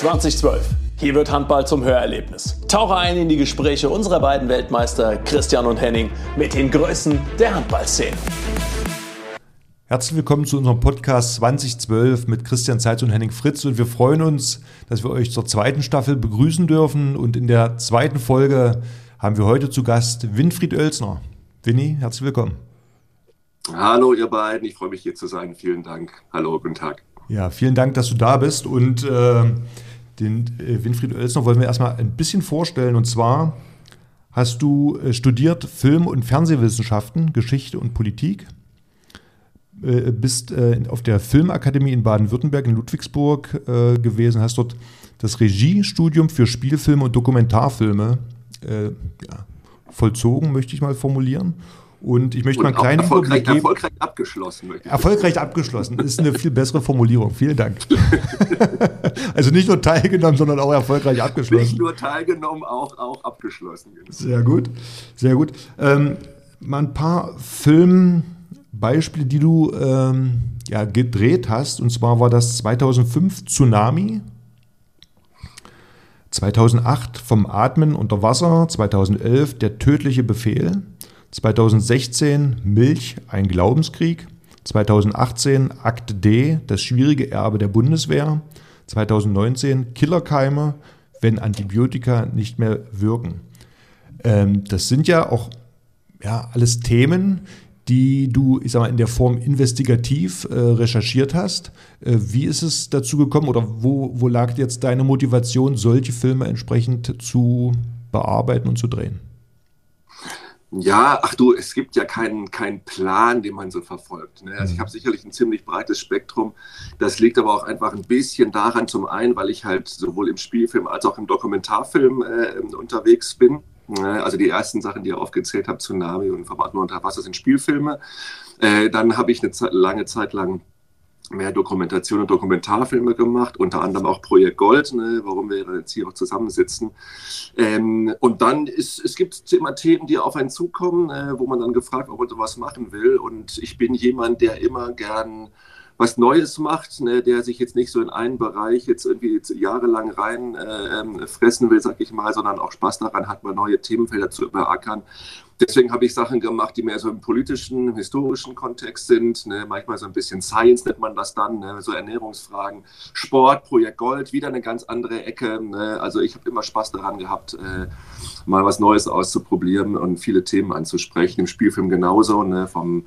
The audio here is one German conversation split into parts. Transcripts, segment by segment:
2012. Hier wird Handball zum Hörerlebnis. Tauche ein in die Gespräche unserer beiden Weltmeister Christian und Henning mit den Größen der Handballszene. Herzlich willkommen zu unserem Podcast 2012 mit Christian Zeitz und Henning Fritz. Und wir freuen uns, dass wir euch zur zweiten Staffel begrüßen dürfen. Und in der zweiten Folge haben wir heute zu Gast Winfried Oelsner. Winnie, herzlich willkommen. Hallo ihr beiden, ich freue mich hier zu sein. Vielen Dank. Hallo, guten Tag. Ja, vielen Dank, dass du da bist. Und äh, den äh, Winfried Oelsner wollen wir erstmal ein bisschen vorstellen. Und zwar hast du äh, studiert Film- und Fernsehwissenschaften, Geschichte und Politik. Äh, bist äh, auf der Filmakademie in Baden-Württemberg in Ludwigsburg äh, gewesen, hast dort das Regiestudium für Spielfilme und Dokumentarfilme ja, vollzogen, möchte ich mal formulieren. Und ich möchte und mal einen kleinen erfolgreich, geben. Erfolgreich abgeschlossen. Erfolgreich abgeschlossen ist eine viel bessere Formulierung. Vielen Dank. also nicht nur teilgenommen, sondern auch erfolgreich abgeschlossen. Nicht nur teilgenommen, auch, auch abgeschlossen. Genau. Sehr gut, sehr gut. Ähm, mal ein paar Filmbeispiele, die du ähm, ja, gedreht hast. Und zwar war das 2005 Tsunami. 2008 vom Atmen unter Wasser, 2011 der tödliche Befehl, 2016 Milch, ein Glaubenskrieg, 2018 Akt D, das schwierige Erbe der Bundeswehr, 2019 Killerkeime, wenn Antibiotika nicht mehr wirken. Ähm, das sind ja auch ja, alles Themen, die du, ich sag mal, in der Form investigativ äh, recherchiert hast. Äh, wie ist es dazu gekommen oder wo, wo lag jetzt deine Motivation, solche Filme entsprechend zu bearbeiten und zu drehen? Ja, ach du, es gibt ja keinen, keinen Plan, den man so verfolgt. Ne? Also ich mhm. habe sicherlich ein ziemlich breites Spektrum. Das liegt aber auch einfach ein bisschen daran, zum einen, weil ich halt sowohl im Spielfilm als auch im Dokumentarfilm äh, unterwegs bin. Ne? Also die ersten Sachen, die ihr aufgezählt habt, Tsunami und Verwandten unter Wasser, sind Spielfilme. Äh, dann habe ich eine Zeit, lange Zeit lang mehr Dokumentation und Dokumentarfilme gemacht, unter anderem auch Projekt Gold, ne, warum wir jetzt hier auch zusammensitzen. Ähm, und dann ist, es gibt immer Themen, die auf einen zukommen, äh, wo man dann gefragt, ob man sowas machen will. Und ich bin jemand, der immer gern was Neues macht, ne, der sich jetzt nicht so in einen Bereich jetzt irgendwie jahrelang rein äh, ähm, fressen will, sag ich mal, sondern auch Spaß daran hat, mal neue Themenfelder zu überackern. Deswegen habe ich Sachen gemacht, die mehr so im politischen, historischen Kontext sind. Ne? Manchmal so ein bisschen Science nennt man das dann, ne? so Ernährungsfragen. Sport, Projekt Gold, wieder eine ganz andere Ecke. Ne? Also ich habe immer Spaß daran gehabt, äh, mal was Neues auszuprobieren und viele Themen anzusprechen. Im Spielfilm genauso, ne? vom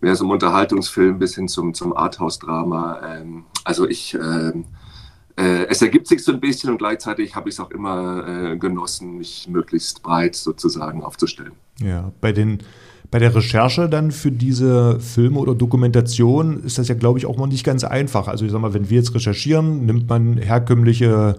mehr so einem Unterhaltungsfilm bis hin zum, zum Arthouse-Drama. Ähm, also ich, äh, äh, es ergibt sich so ein bisschen und gleichzeitig habe ich es auch immer äh, genossen, mich möglichst breit sozusagen aufzustellen. Ja, bei den bei der Recherche dann für diese Filme oder Dokumentation ist das ja, glaube ich, auch mal nicht ganz einfach. Also ich sag mal, wenn wir jetzt recherchieren, nimmt man herkömmliche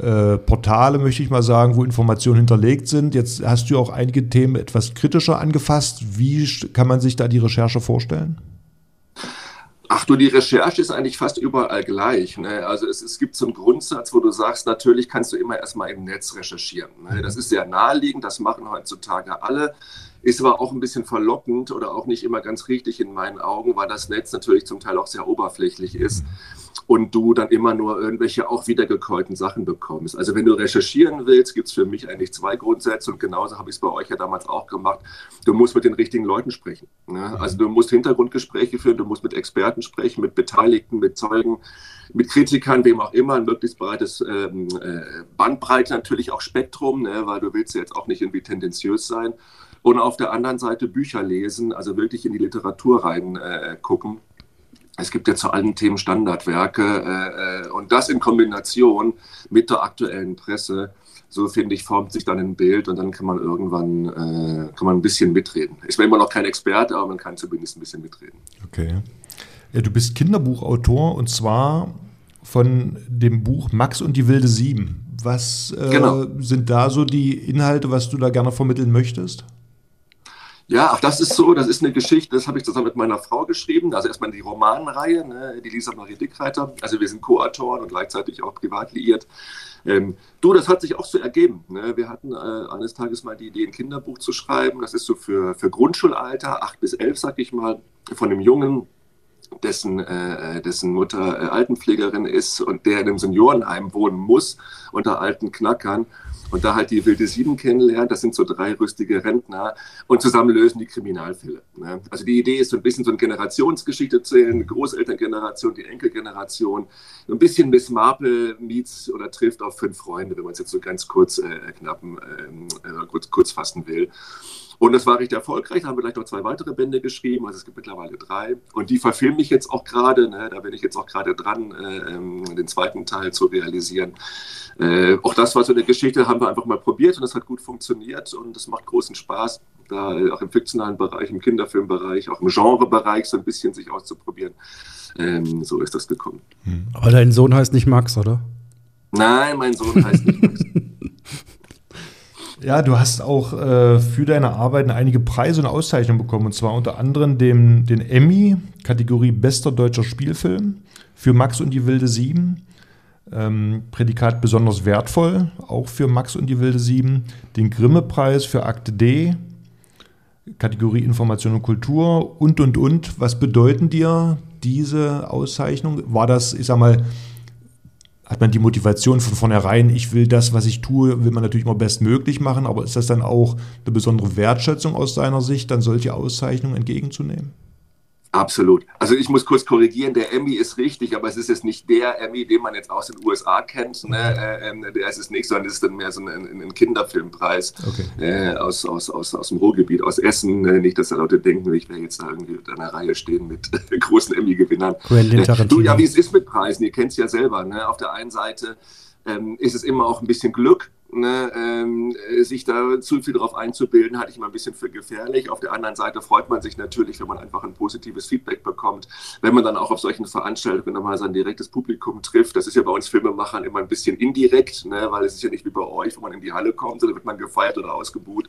äh, Portale, möchte ich mal sagen, wo Informationen hinterlegt sind. Jetzt hast du auch einige Themen etwas kritischer angefasst. Wie kann man sich da die Recherche vorstellen? Ach du, die Recherche ist eigentlich fast überall gleich. Ne? Also es, es, gibt so einen Grundsatz, wo du sagst, natürlich kannst du immer erstmal im Netz recherchieren. Ne? Das ist sehr naheliegend, das machen heutzutage alle. Ist aber auch ein bisschen verlockend oder auch nicht immer ganz richtig in meinen Augen, weil das Netz natürlich zum Teil auch sehr oberflächlich ist und du dann immer nur irgendwelche auch wiedergekäuten Sachen bekommst. Also wenn du recherchieren willst, gibt es für mich eigentlich zwei Grundsätze und genauso habe ich es bei euch ja damals auch gemacht. Du musst mit den richtigen Leuten sprechen. Ne? Also du musst Hintergrundgespräche führen, du musst mit Experten sprechen, mit Beteiligten, mit Zeugen, mit Kritikern, wem auch immer, ein möglichst breites ähm, äh, Bandbreite, natürlich auch Spektrum, ne? weil du willst ja jetzt auch nicht irgendwie tendenziös sein und auf der anderen Seite Bücher lesen, also wirklich in die Literatur rein äh, gucken. Es gibt ja zu allen Themen Standardwerke äh, äh, und das in Kombination mit der aktuellen Presse, so finde ich, formt sich dann ein Bild und dann kann man irgendwann äh, kann man ein bisschen mitreden. Ich bin immer noch kein Experte, aber man kann zumindest ein bisschen mitreden. Okay. Ja, du bist Kinderbuchautor und zwar von dem Buch Max und die wilde Sieben. Was äh, genau. sind da so die Inhalte, was du da gerne vermitteln möchtest? Ja, auch das ist so, das ist eine Geschichte, das habe ich zusammen mit meiner Frau geschrieben. Also erstmal die Romanreihe, ne, die Lisa Marie Dickreiter. Also wir sind Co-Autoren und gleichzeitig auch privat liiert. Ähm, du, das hat sich auch so ergeben. Ne? Wir hatten äh, eines Tages mal die Idee, ein Kinderbuch zu schreiben. Das ist so für, für Grundschulalter, acht bis elf, sag ich mal, von einem Jungen, dessen, äh, dessen Mutter äh, Altenpflegerin ist und der in einem Seniorenheim wohnen muss unter alten Knackern und da halt die wilde Sieben kennenlernt. Das sind so drei rüstige Rentner und zusammen lösen die Kriminalfälle. Ne? Also die Idee ist so ein bisschen so eine Generationsgeschichte zu sehen, Großelterngeneration, die Enkelgeneration. So ein bisschen Miss Marple meets oder trifft auf fünf Freunde, wenn man es jetzt so ganz kurz äh, knappen, ähm, äh, kurz, kurz fassen will. Und das war recht erfolgreich. Da haben wir gleich noch zwei weitere Bände geschrieben. Also es gibt mittlerweile drei. Und die verfilme ich jetzt auch gerade. Ne? Da bin ich jetzt auch gerade dran, äh, ähm, den zweiten Teil zu realisieren. Äh, auch das war so eine Geschichte, haben wir einfach mal probiert und das hat gut funktioniert und das macht großen Spaß, da auch im fiktionalen Bereich, im Kinderfilmbereich, auch im Genrebereich so ein bisschen sich auszuprobieren. Ähm, so ist das gekommen. Hm. Aber dein Sohn heißt nicht Max, oder? Nein, mein Sohn heißt nicht Max. Ja, du hast auch äh, für deine Arbeiten einige Preise und Auszeichnungen bekommen, und zwar unter anderem dem, den Emmy, Kategorie Bester deutscher Spielfilm, für Max und die Wilde Sieben, ähm, Prädikat besonders wertvoll, auch für Max und die Wilde Sieben, den Grimme-Preis für Akte D, Kategorie Information und Kultur und, und, und. Was bedeuten dir diese Auszeichnung? War das, ich sag mal, hat man die Motivation von vornherein, ich will das, was ich tue, will man natürlich immer bestmöglich machen, aber ist das dann auch eine besondere Wertschätzung aus seiner Sicht, dann solche Auszeichnungen entgegenzunehmen? Absolut. Also ich muss kurz korrigieren, der Emmy ist richtig, aber es ist jetzt nicht der Emmy, den man jetzt aus den USA kennt. Ne? Äh, ähm, der ist es nicht, sondern es ist dann mehr so ein, ein Kinderfilmpreis okay. äh, aus, aus, aus, aus dem Ruhrgebiet, aus Essen. Äh, nicht, dass da Leute denken, ich werde jetzt da irgendwie in einer Reihe stehen mit großen Emmy-Gewinnern. Äh, du, ja, wie es ist mit Preisen, ihr kennt es ja selber. Ne? Auf der einen Seite ähm, ist es immer auch ein bisschen Glück Ne, ähm, sich da zu viel drauf einzubilden, halte ich immer ein bisschen für gefährlich. Auf der anderen Seite freut man sich natürlich, wenn man einfach ein positives Feedback bekommt, wenn man dann auch auf solchen Veranstaltungen nochmal sein direktes Publikum trifft. Das ist ja bei uns Filmemachern immer ein bisschen indirekt, ne, weil es ist ja nicht wie bei euch, wo man in die Halle kommt, da wird man gefeiert oder ausgebuht,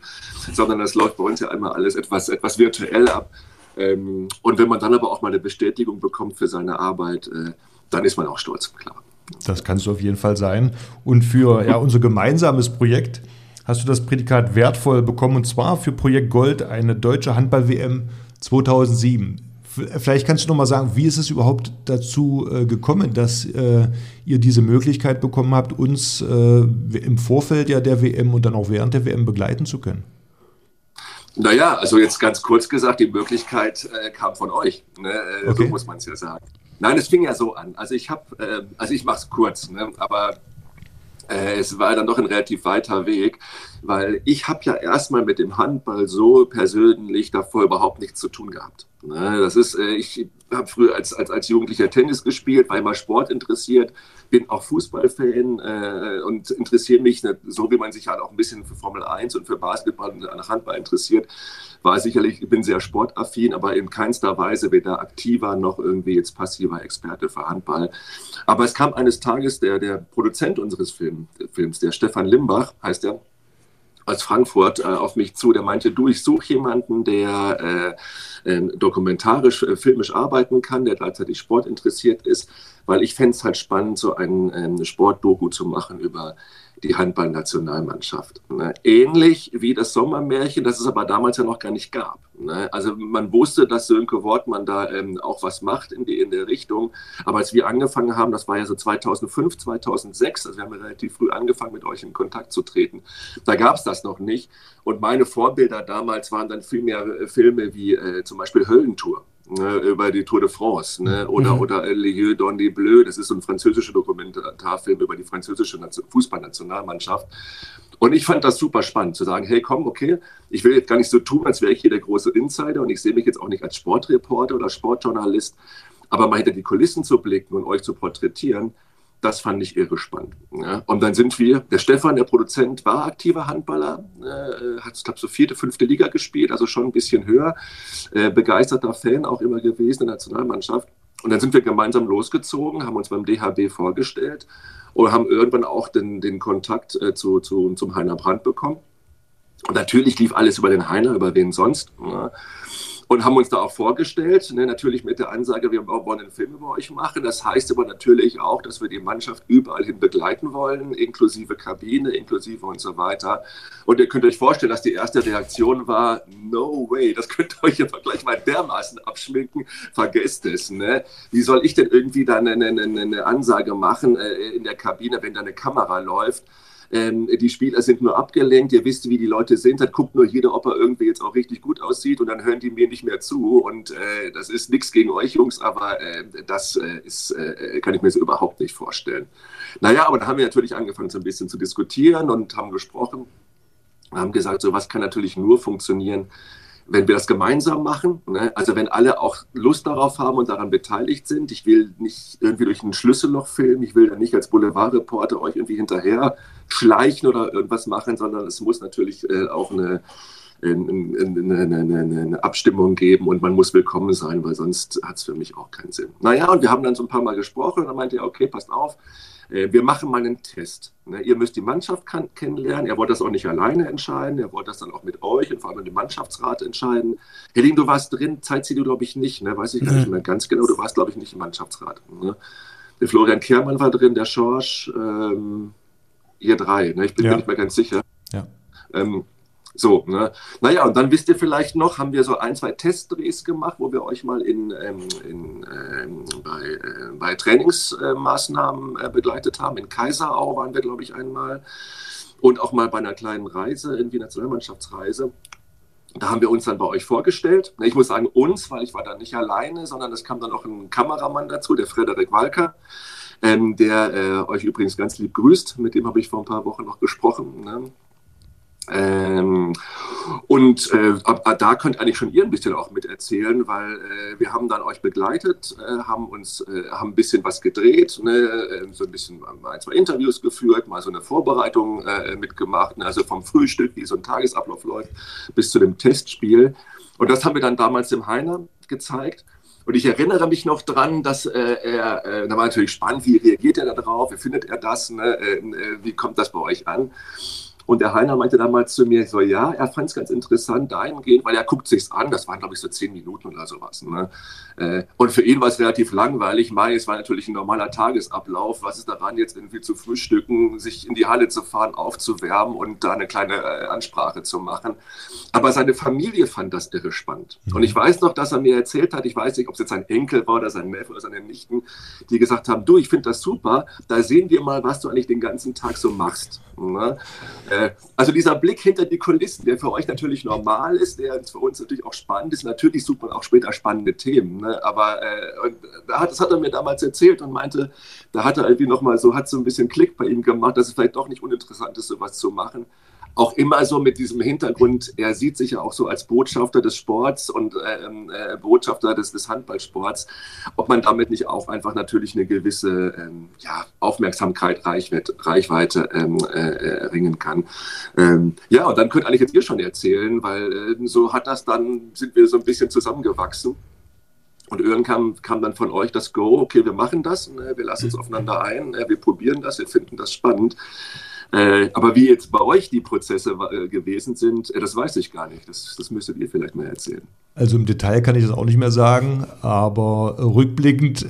sondern das läuft bei uns ja einmal alles etwas, etwas virtuell ab. Ähm, und wenn man dann aber auch mal eine Bestätigung bekommt für seine Arbeit, äh, dann ist man auch stolz, klar. Das kannst du auf jeden Fall sein. Und für ja, unser gemeinsames Projekt hast du das Prädikat wertvoll bekommen und zwar für Projekt Gold, eine deutsche Handball-WM 2007. Vielleicht kannst du noch mal sagen, wie ist es überhaupt dazu äh, gekommen, dass äh, ihr diese Möglichkeit bekommen habt, uns äh, im Vorfeld ja der WM und dann auch während der WM begleiten zu können? Naja, also jetzt ganz kurz gesagt, die Möglichkeit äh, kam von euch. Ne? Äh, okay. So muss man es ja sagen. Nein, es fing ja so an. Also ich habe, äh, also ich mache es kurz, ne? aber äh, es war dann doch ein relativ weiter Weg, weil ich habe ja erstmal mit dem Handball so persönlich davor überhaupt nichts zu tun gehabt. Ne? Das ist, äh, ich habe früher als, als, als Jugendlicher Tennis gespielt, war immer Sport interessiert, bin auch Fußballfan äh, und interessiere mich, ne, so wie man sich halt auch ein bisschen für Formel 1 und für Basketball und Handball interessiert, war sicherlich, ich bin sehr sportaffin, aber in keinster Weise weder aktiver noch irgendwie jetzt passiver Experte für Handball. Aber es kam eines Tages der, der Produzent unseres Film, Films, der Stefan Limbach, heißt er, aus Frankfurt äh, auf mich zu, der meinte, du, ich suche jemanden, der äh, äh, dokumentarisch, filmisch arbeiten kann, der gleichzeitig sportinteressiert ist, weil ich fände es halt spannend, so ein, ein Sportdoku zu machen über die Handballnationalmannschaft. Ne? Ähnlich wie das Sommermärchen, das es aber damals ja noch gar nicht gab. Ne? Also man wusste, dass Sönke Wortmann da ähm, auch was macht in, die, in der Richtung. Aber als wir angefangen haben, das war ja so 2005, 2006, also wir haben ja relativ früh angefangen, mit euch in Kontakt zu treten, da gab es das noch nicht. Und meine Vorbilder damals waren dann viel mehr äh, Filme wie äh, zum Beispiel Höllentour ne, über die Tour de France ne, oder, mhm. oder Les Yeux dans les Bleus, das ist so ein französischer Dokumentarfilm über die französische Fußballnationalmannschaft. Und ich fand das super spannend zu sagen, hey komm, okay, ich will jetzt gar nicht so tun, als wäre ich hier der große Insider und ich sehe mich jetzt auch nicht als Sportreporter oder Sportjournalist, aber mal hinter die Kulissen zu blicken und euch zu porträtieren, das fand ich irre spannend. Ja. Und dann sind wir, der Stefan, der Produzent, war aktiver Handballer, äh, hat, glaube, so vierte, fünfte Liga gespielt, also schon ein bisschen höher, äh, begeisterter Fan auch immer gewesen in der Nationalmannschaft. Und dann sind wir gemeinsam losgezogen, haben uns beim DHB vorgestellt und haben irgendwann auch den, den Kontakt äh, zu, zu, zum Heiner Brandt bekommen. Und natürlich lief alles über den Heiner, über wen sonst. Ja. Und haben uns da auch vorgestellt, ne, natürlich mit der Ansage, wir wollen einen Film über euch machen. Das heißt aber natürlich auch, dass wir die Mannschaft überall hin begleiten wollen, inklusive Kabine, inklusive und so weiter. Und ihr könnt euch vorstellen, dass die erste Reaktion war, no way, das könnt ihr euch aber gleich mal dermaßen abschminken, vergesst es. Ne? Wie soll ich denn irgendwie da eine, eine, eine Ansage machen äh, in der Kabine, wenn da eine Kamera läuft? Ähm, die Spieler sind nur abgelenkt, ihr wisst, wie die Leute sind, dann guckt nur jeder, ob er irgendwie jetzt auch richtig gut aussieht. Und dann hören die mir nicht mehr zu. Und äh, das ist nichts gegen euch Jungs, aber äh, das äh, ist, äh, kann ich mir so überhaupt nicht vorstellen. Naja, aber da haben wir natürlich angefangen, so ein bisschen zu diskutieren und haben gesprochen, haben gesagt, so was kann natürlich nur funktionieren, wenn wir das gemeinsam machen, ne? also wenn alle auch Lust darauf haben und daran beteiligt sind, ich will nicht irgendwie durch ein Schlüsselloch filmen, ich will da nicht als Boulevardreporter euch irgendwie hinterher schleichen oder irgendwas machen, sondern es muss natürlich äh, auch eine, eine, eine, eine, Abstimmung geben und man muss willkommen sein, weil sonst hat es für mich auch keinen Sinn. Naja, und wir haben dann so ein paar Mal gesprochen und dann meinte er, okay, passt auf, äh, wir machen mal einen Test. Ne? Ihr müsst die Mannschaft kennenlernen. Er wollte das auch nicht alleine entscheiden. Er wollte das dann auch mit euch und vor allem mit dem Mannschaftsrat entscheiden. Helling, du warst drin. Zeit sie du, glaube ich, nicht. Ne? Weiß ich gar nicht mehr ganz genau. Du warst, glaube ich, nicht im Mannschaftsrat. Ne? Der Florian Kehrmann war drin, der Schorsch, ähm, ihr drei. Ne? Ich bin ja. mir nicht mehr ganz sicher. Ja. Ähm, so, ne? Naja, und dann wisst ihr vielleicht noch, haben wir so ein, zwei Testdrehs gemacht, wo wir euch mal in, ähm, in, ähm, bei, äh, bei Trainingsmaßnahmen äh, begleitet haben. In Kaiserau waren wir, glaube ich, einmal. Und auch mal bei einer kleinen Reise, irgendwie Nationalmannschaftsreise. Da haben wir uns dann bei euch vorgestellt. Ich muss sagen, uns, weil ich war da nicht alleine, sondern es kam dann auch ein Kameramann dazu, der Frederik Walker, ähm, der äh, euch übrigens ganz lieb grüßt. Mit dem habe ich vor ein paar Wochen noch gesprochen. Ne? Ähm, und äh, da könnt eigentlich schon ihr ein bisschen auch mit erzählen, weil äh, wir haben dann euch begleitet, äh, haben uns äh, haben ein bisschen was gedreht, ne, äh, so ein bisschen ein, zwei Interviews geführt, mal so eine Vorbereitung äh, mitgemacht, ne, also vom Frühstück, wie so ein Tagesablauf läuft, bis zu dem Testspiel. Und das haben wir dann damals dem Heiner gezeigt. Und ich erinnere mich noch dran, dass äh, er, äh, da war natürlich spannend, wie reagiert er darauf, wie findet er das, ne, äh, wie kommt das bei euch an? Und der Heiner meinte damals zu mir, so ja, er fand es ganz interessant dahingehend, weil er guckt sich's an, das waren glaube ich so zehn Minuten oder sowas. Ne? Äh, und für ihn war es relativ langweilig. Mai, es war natürlich ein normaler Tagesablauf. Was ist daran, jetzt irgendwie zu frühstücken, sich in die Halle zu fahren, aufzuwärmen und da eine kleine äh, Ansprache zu machen. Aber seine Familie fand das irre spannend. Mhm. Und ich weiß noch, dass er mir erzählt hat, ich weiß nicht, ob es jetzt sein Enkel war oder sein Neffe oder seine Nichten, die gesagt haben, du, ich finde das super, da sehen wir mal, was du eigentlich den ganzen Tag so machst. Ne? Äh, also dieser Blick hinter die Kulissen, der für euch natürlich normal ist, der für uns natürlich auch spannend ist. Natürlich sucht man auch später spannende Themen. Ne? Aber äh, das hat er mir damals erzählt und meinte, da hat er irgendwie nochmal so, hat so ein bisschen Klick bei ihm gemacht, dass es vielleicht doch nicht uninteressant ist, sowas zu machen auch immer so mit diesem Hintergrund, er sieht sich ja auch so als Botschafter des Sports und ähm, äh, Botschafter des, des, Handballsports, ob man damit nicht auch einfach natürlich eine gewisse ähm, ja, Aufmerksamkeit, Reichweite, Reichweite ähm, äh, erringen kann. Ähm, ja, und dann könnt eigentlich jetzt ihr schon erzählen, weil äh, so hat das dann, sind wir so ein bisschen zusammengewachsen. Und irgendwann kam, kam dann von euch das Go, okay, wir machen das, ne, wir lassen uns aufeinander ein, ne, wir probieren das, wir finden das spannend. Äh, aber wie jetzt bei euch die Prozesse äh, gewesen sind, äh, das weiß ich gar nicht. Das, das müsstet ihr vielleicht mal erzählen. Also im Detail kann ich das auch nicht mehr sagen, aber rückblickend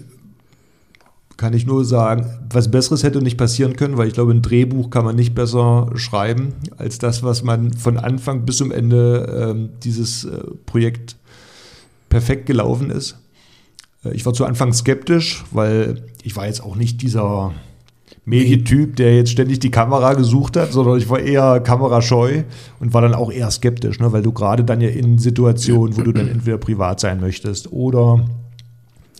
kann ich nur sagen, was Besseres hätte nicht passieren können, weil ich glaube, ein Drehbuch kann man nicht besser schreiben als das, was man von Anfang bis zum Ende äh, dieses äh, Projekt perfekt gelaufen ist. Äh, ich war zu Anfang skeptisch, weil ich war jetzt auch nicht dieser Medientyp, der jetzt ständig die Kamera gesucht hat, sondern ich war eher kamerascheu und war dann auch eher skeptisch, ne? weil du gerade dann ja in Situationen, wo du dann entweder privat sein möchtest oder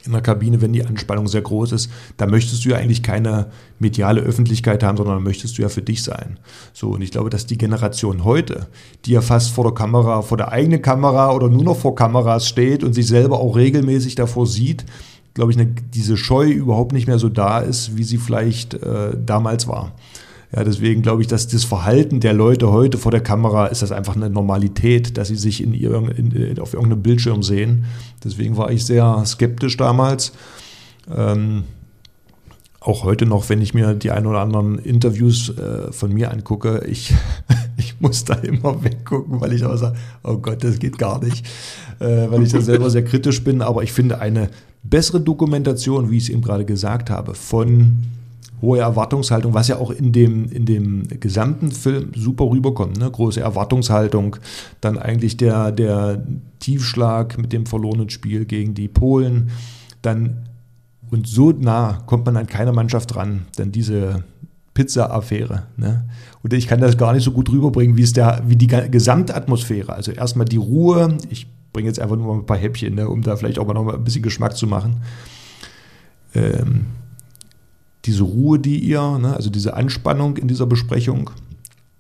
in der Kabine, wenn die Anspannung sehr groß ist, da möchtest du ja eigentlich keine mediale Öffentlichkeit haben, sondern möchtest du ja für dich sein. So, und ich glaube, dass die Generation heute, die ja fast vor der Kamera, vor der eigenen Kamera oder nur noch vor Kameras steht und sich selber auch regelmäßig davor sieht, glaube ich, eine, diese Scheu überhaupt nicht mehr so da ist, wie sie vielleicht äh, damals war. Ja, deswegen glaube ich, dass das Verhalten der Leute heute vor der Kamera ist das einfach eine Normalität, dass sie sich in, in auf irgendeinem Bildschirm sehen. Deswegen war ich sehr skeptisch damals. Ähm, auch heute noch, wenn ich mir die ein oder anderen Interviews äh, von mir angucke, ich muss da immer weggucken, weil ich auch sage, oh Gott, das geht gar nicht. äh, weil ich da selber sehr kritisch bin. Aber ich finde eine bessere Dokumentation, wie ich es eben gerade gesagt habe, von hohe Erwartungshaltung, was ja auch in dem, in dem gesamten Film super rüberkommt. Ne? Große Erwartungshaltung, dann eigentlich der, der Tiefschlag mit dem verlorenen Spiel gegen die Polen, dann und so nah kommt man an keine Mannschaft ran, denn diese Pizza-Affäre. Ne? Und ich kann das gar nicht so gut rüberbringen, wie es der, wie die Gesamtatmosphäre. Also erstmal die Ruhe. Ich bringe jetzt einfach nur mal ein paar Häppchen, ne, um da vielleicht auch mal noch mal ein bisschen Geschmack zu machen. Ähm, diese Ruhe, die ihr, ne, also diese Anspannung in dieser Besprechung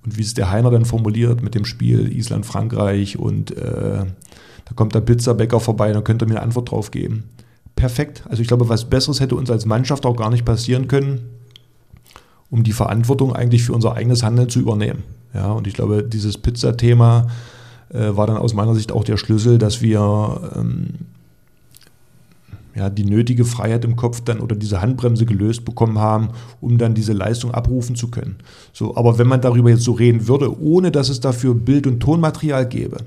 und wie es der Heiner dann formuliert mit dem Spiel Island-Frankreich und äh, da kommt der Pizzabäcker vorbei, dann könnt ihr mir eine Antwort drauf geben. Perfekt. Also ich glaube, was Besseres hätte uns als Mannschaft auch gar nicht passieren können, um die Verantwortung eigentlich für unser eigenes Handeln zu übernehmen. Ja, und ich glaube, dieses Pizza-Thema äh, war dann aus meiner Sicht auch der Schlüssel, dass wir ähm, ja, die nötige Freiheit im Kopf dann oder diese Handbremse gelöst bekommen haben, um dann diese Leistung abrufen zu können. So, aber wenn man darüber jetzt so reden würde, ohne dass es dafür Bild- und Tonmaterial gäbe,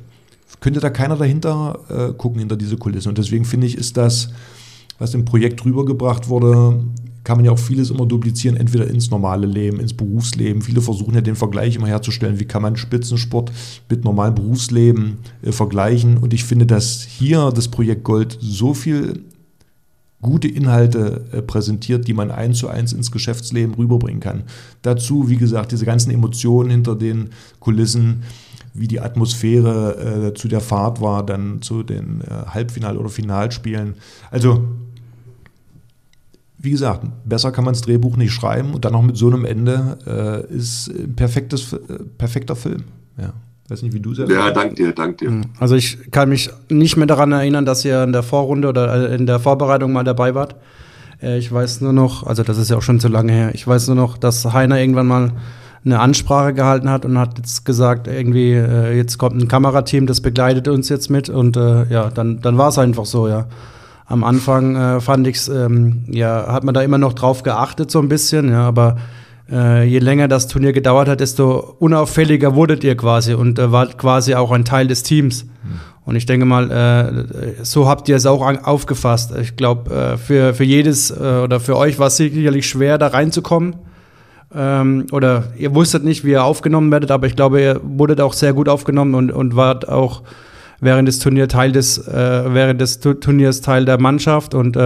könnte da keiner dahinter äh, gucken, hinter diese Kulissen. Und deswegen finde ich, ist das, was im Projekt rübergebracht wurde, kann man ja auch vieles immer duplizieren, entweder ins normale Leben, ins Berufsleben. Viele versuchen ja den Vergleich immer herzustellen, wie kann man Spitzensport mit normalem Berufsleben äh, vergleichen. Und ich finde, dass hier das Projekt Gold so viel gute Inhalte äh, präsentiert, die man eins zu eins ins Geschäftsleben rüberbringen kann. Dazu, wie gesagt, diese ganzen Emotionen hinter den Kulissen, wie die Atmosphäre äh, zu der Fahrt war, dann zu den äh, Halbfinal- oder Finalspielen. Also, wie gesagt, besser kann man das Drehbuch nicht schreiben und dann noch mit so einem Ende äh, ist ein perfektes, äh, perfekter Film. Ja. Weiß nicht, wie du sagst. Ja, danke dir, danke dir. Hm. Also ich kann mich nicht mehr daran erinnern, dass ihr in der Vorrunde oder äh, in der Vorbereitung mal dabei wart. Äh, ich weiß nur noch, also das ist ja auch schon zu lange her, ich weiß nur noch, dass Heiner irgendwann mal eine Ansprache gehalten hat und hat jetzt gesagt, irgendwie, äh, jetzt kommt ein Kamerateam, das begleitet uns jetzt mit und ja, dann, dann war es einfach so, ja. Am Anfang äh, fand ich's, ähm, ja, hat man da immer noch drauf geachtet so ein bisschen, ja, aber äh, je länger das Turnier gedauert hat, desto unauffälliger wurdet ihr quasi und äh, wart quasi auch ein Teil des Teams. Mhm. Und ich denke mal, äh, so habt ihr es auch aufgefasst. Ich glaube, äh, für, für jedes äh, oder für euch war es sicherlich schwer, da reinzukommen. Ähm, oder ihr wusstet nicht, wie ihr aufgenommen werdet, aber ich glaube, ihr wurdet auch sehr gut aufgenommen und, und wart auch während des Turniers Teil des, äh, während des Turniers Teil der Mannschaft. Und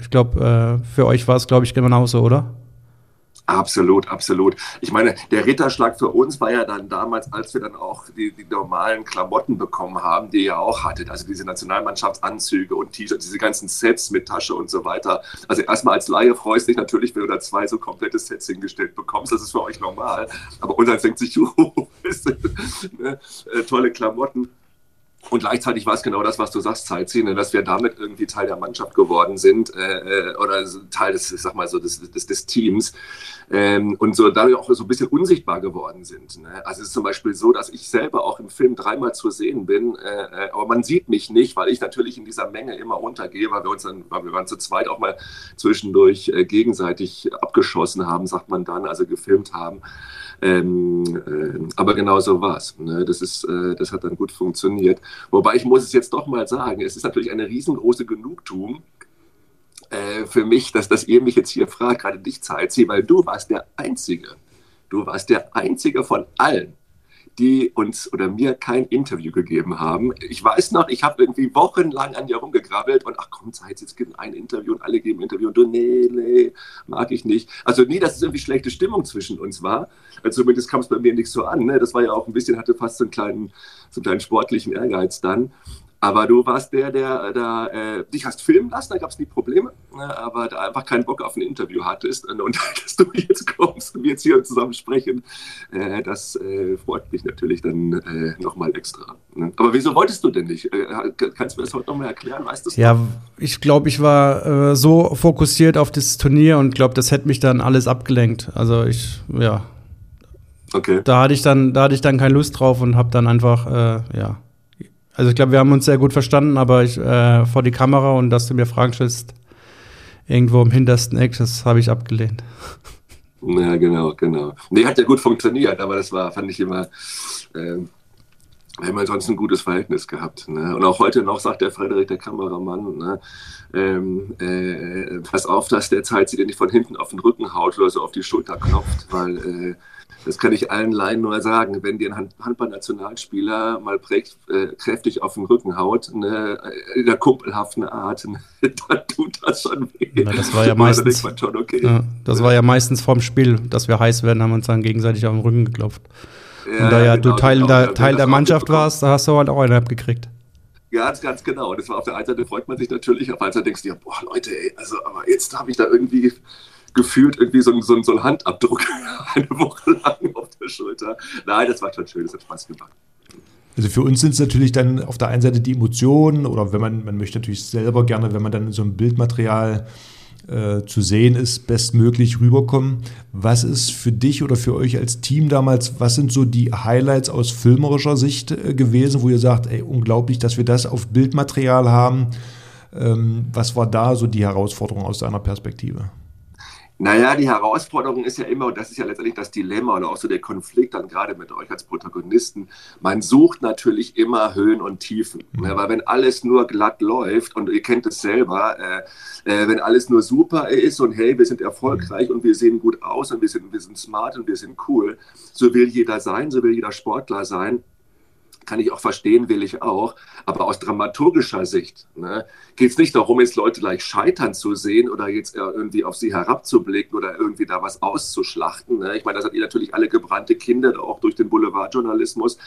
ich glaube, für euch war es, glaube ich, genauso, oder? Absolut, absolut. Ich meine, der Ritterschlag für uns war ja dann damals, als wir dann auch die, die normalen Klamotten bekommen haben, die ihr auch hattet, also diese Nationalmannschaftsanzüge und T-Shirts, diese ganzen Sets mit Tasche und so weiter. Also erstmal als Laie freust du dich natürlich, wenn du da zwei so komplette Sets hingestellt bekommst. Das ist für euch normal. Aber uns denkt sich? Äh, tolle Klamotten. Und gleichzeitig war es genau das, was du sagst, Zeitziehen, dass wir damit irgendwie Teil der Mannschaft geworden sind äh, äh oder Teil des, ich sag mal so, des, des, des Teams ähm, und so dadurch auch so ein bisschen unsichtbar geworden sind. Ne? Also es ist zum Beispiel so, dass ich selber auch im Film dreimal zu sehen bin, äh, äh, aber man sieht mich nicht, weil ich natürlich in dieser Menge immer untergehe, weil wir uns dann, weil wir waren zu zweit auch mal zwischendurch äh, gegenseitig abgeschossen haben, sagt man dann, also gefilmt haben. Ähm, äh, aber genau so war es. Ne? Das, äh, das hat dann gut funktioniert. Wobei ich muss es jetzt doch mal sagen, es ist natürlich eine riesengroße Genugtuung, äh, für mich, dass, dass ihr mich jetzt hier fragt, gerade dich Zeitzi, weil du warst der Einzige. Du warst der Einzige von allen, die uns oder mir kein Interview gegeben haben. Ich weiß noch, ich habe irgendwie wochenlang an dir rumgegrabbelt und ach komm, Zeit, jetzt gibt ein Interview und alle geben Interview und du, nee, nee, mag ich nicht. Also nie, dass es irgendwie schlechte Stimmung zwischen uns war. Also zumindest kam es bei mir nicht so an. Ne? Das war ja auch ein bisschen, hatte fast so einen kleinen, so einen kleinen sportlichen Ehrgeiz dann. Aber du warst der, der da äh, dich hast filmen lassen, da gab es nie Probleme, ne, aber da einfach keinen Bock auf ein Interview hattest. Und, und dass du jetzt kommst und wir jetzt hier zusammen sprechen, äh, das äh, freut mich natürlich dann äh, nochmal extra. Ne? Aber wieso wolltest du denn nicht? Äh, kannst du mir das heute nochmal erklären? Weißt du Ja, noch? ich glaube, ich war äh, so fokussiert auf das Turnier und glaube, das hätte mich dann alles abgelenkt. Also ich, ja. Okay. Da hatte ich dann, da hatte ich dann keine Lust drauf und habe dann einfach, äh, ja also ich glaube, wir haben uns sehr gut verstanden, aber ich, äh, vor die Kamera und dass du mir Fragen stellst, irgendwo im hintersten Eck, das habe ich abgelehnt. Ja, genau, genau. Nee, hat ja gut funktioniert, aber das war, fand ich immer, äh, wir haben ja sonst ein gutes Verhältnis gehabt. Ne? Und auch heute noch sagt der Frederik, der Kameramann, ne? ähm, äh, pass auf, dass der Zeit sie dir nicht von hinten auf den Rücken haut oder so auf die Schulter klopft, weil äh, das kann ich allen Laien nur sagen, wenn dir ein Handball-Nationalspieler mal prägt, äh, kräftig auf den Rücken haut, ne, in der kumpelhaften Art, ne, dann tut das schon weh. Ja, das war ja meistens, schon, okay. ja, das war ja meistens vorm Spiel, dass wir heiß werden, haben uns dann gegenseitig auf den Rücken geklopft. Ja, und da ja genau, du Teil, genau, der, Teil der Mannschaft warst, da hast du halt auch einen abgekriegt. Ganz, ganz genau. Das war auf der einen Seite freut man sich natürlich, auf der anderen Seite denkst du dir, boah, Leute, ey, also, aber jetzt habe ich da irgendwie gefühlt irgendwie so, so, so ein Handabdruck eine Woche lang auf der Schulter. Nein, das war schon schön, das hat Spaß gemacht. Also für uns sind es natürlich dann auf der einen Seite die Emotionen oder wenn man, man möchte natürlich selber gerne, wenn man dann so ein Bildmaterial äh, zu sehen ist, bestmöglich rüberkommen. Was ist für dich oder für euch als Team damals, was sind so die Highlights aus filmerischer Sicht äh, gewesen, wo ihr sagt, ey, unglaublich, dass wir das auf Bildmaterial haben. Ähm, was war da so die Herausforderung aus deiner Perspektive? Naja, die Herausforderung ist ja immer, und das ist ja letztendlich das Dilemma oder auch so der Konflikt dann gerade mit euch als Protagonisten, man sucht natürlich immer Höhen und Tiefen. Mhm. Ja, weil wenn alles nur glatt läuft, und ihr kennt es selber, äh, äh, wenn alles nur super ist und hey, wir sind erfolgreich mhm. und wir sehen gut aus und wir sind, wir sind smart und wir sind cool, so will jeder sein, so will jeder Sportler sein kann ich auch verstehen, will ich auch. Aber aus dramaturgischer Sicht ne, geht es nicht darum, jetzt Leute gleich scheitern zu sehen oder jetzt irgendwie auf sie herabzublicken oder irgendwie da was auszuschlachten. Ne. Ich meine, das hat ihr natürlich alle gebrannte Kinder, auch durch den Boulevardjournalismus.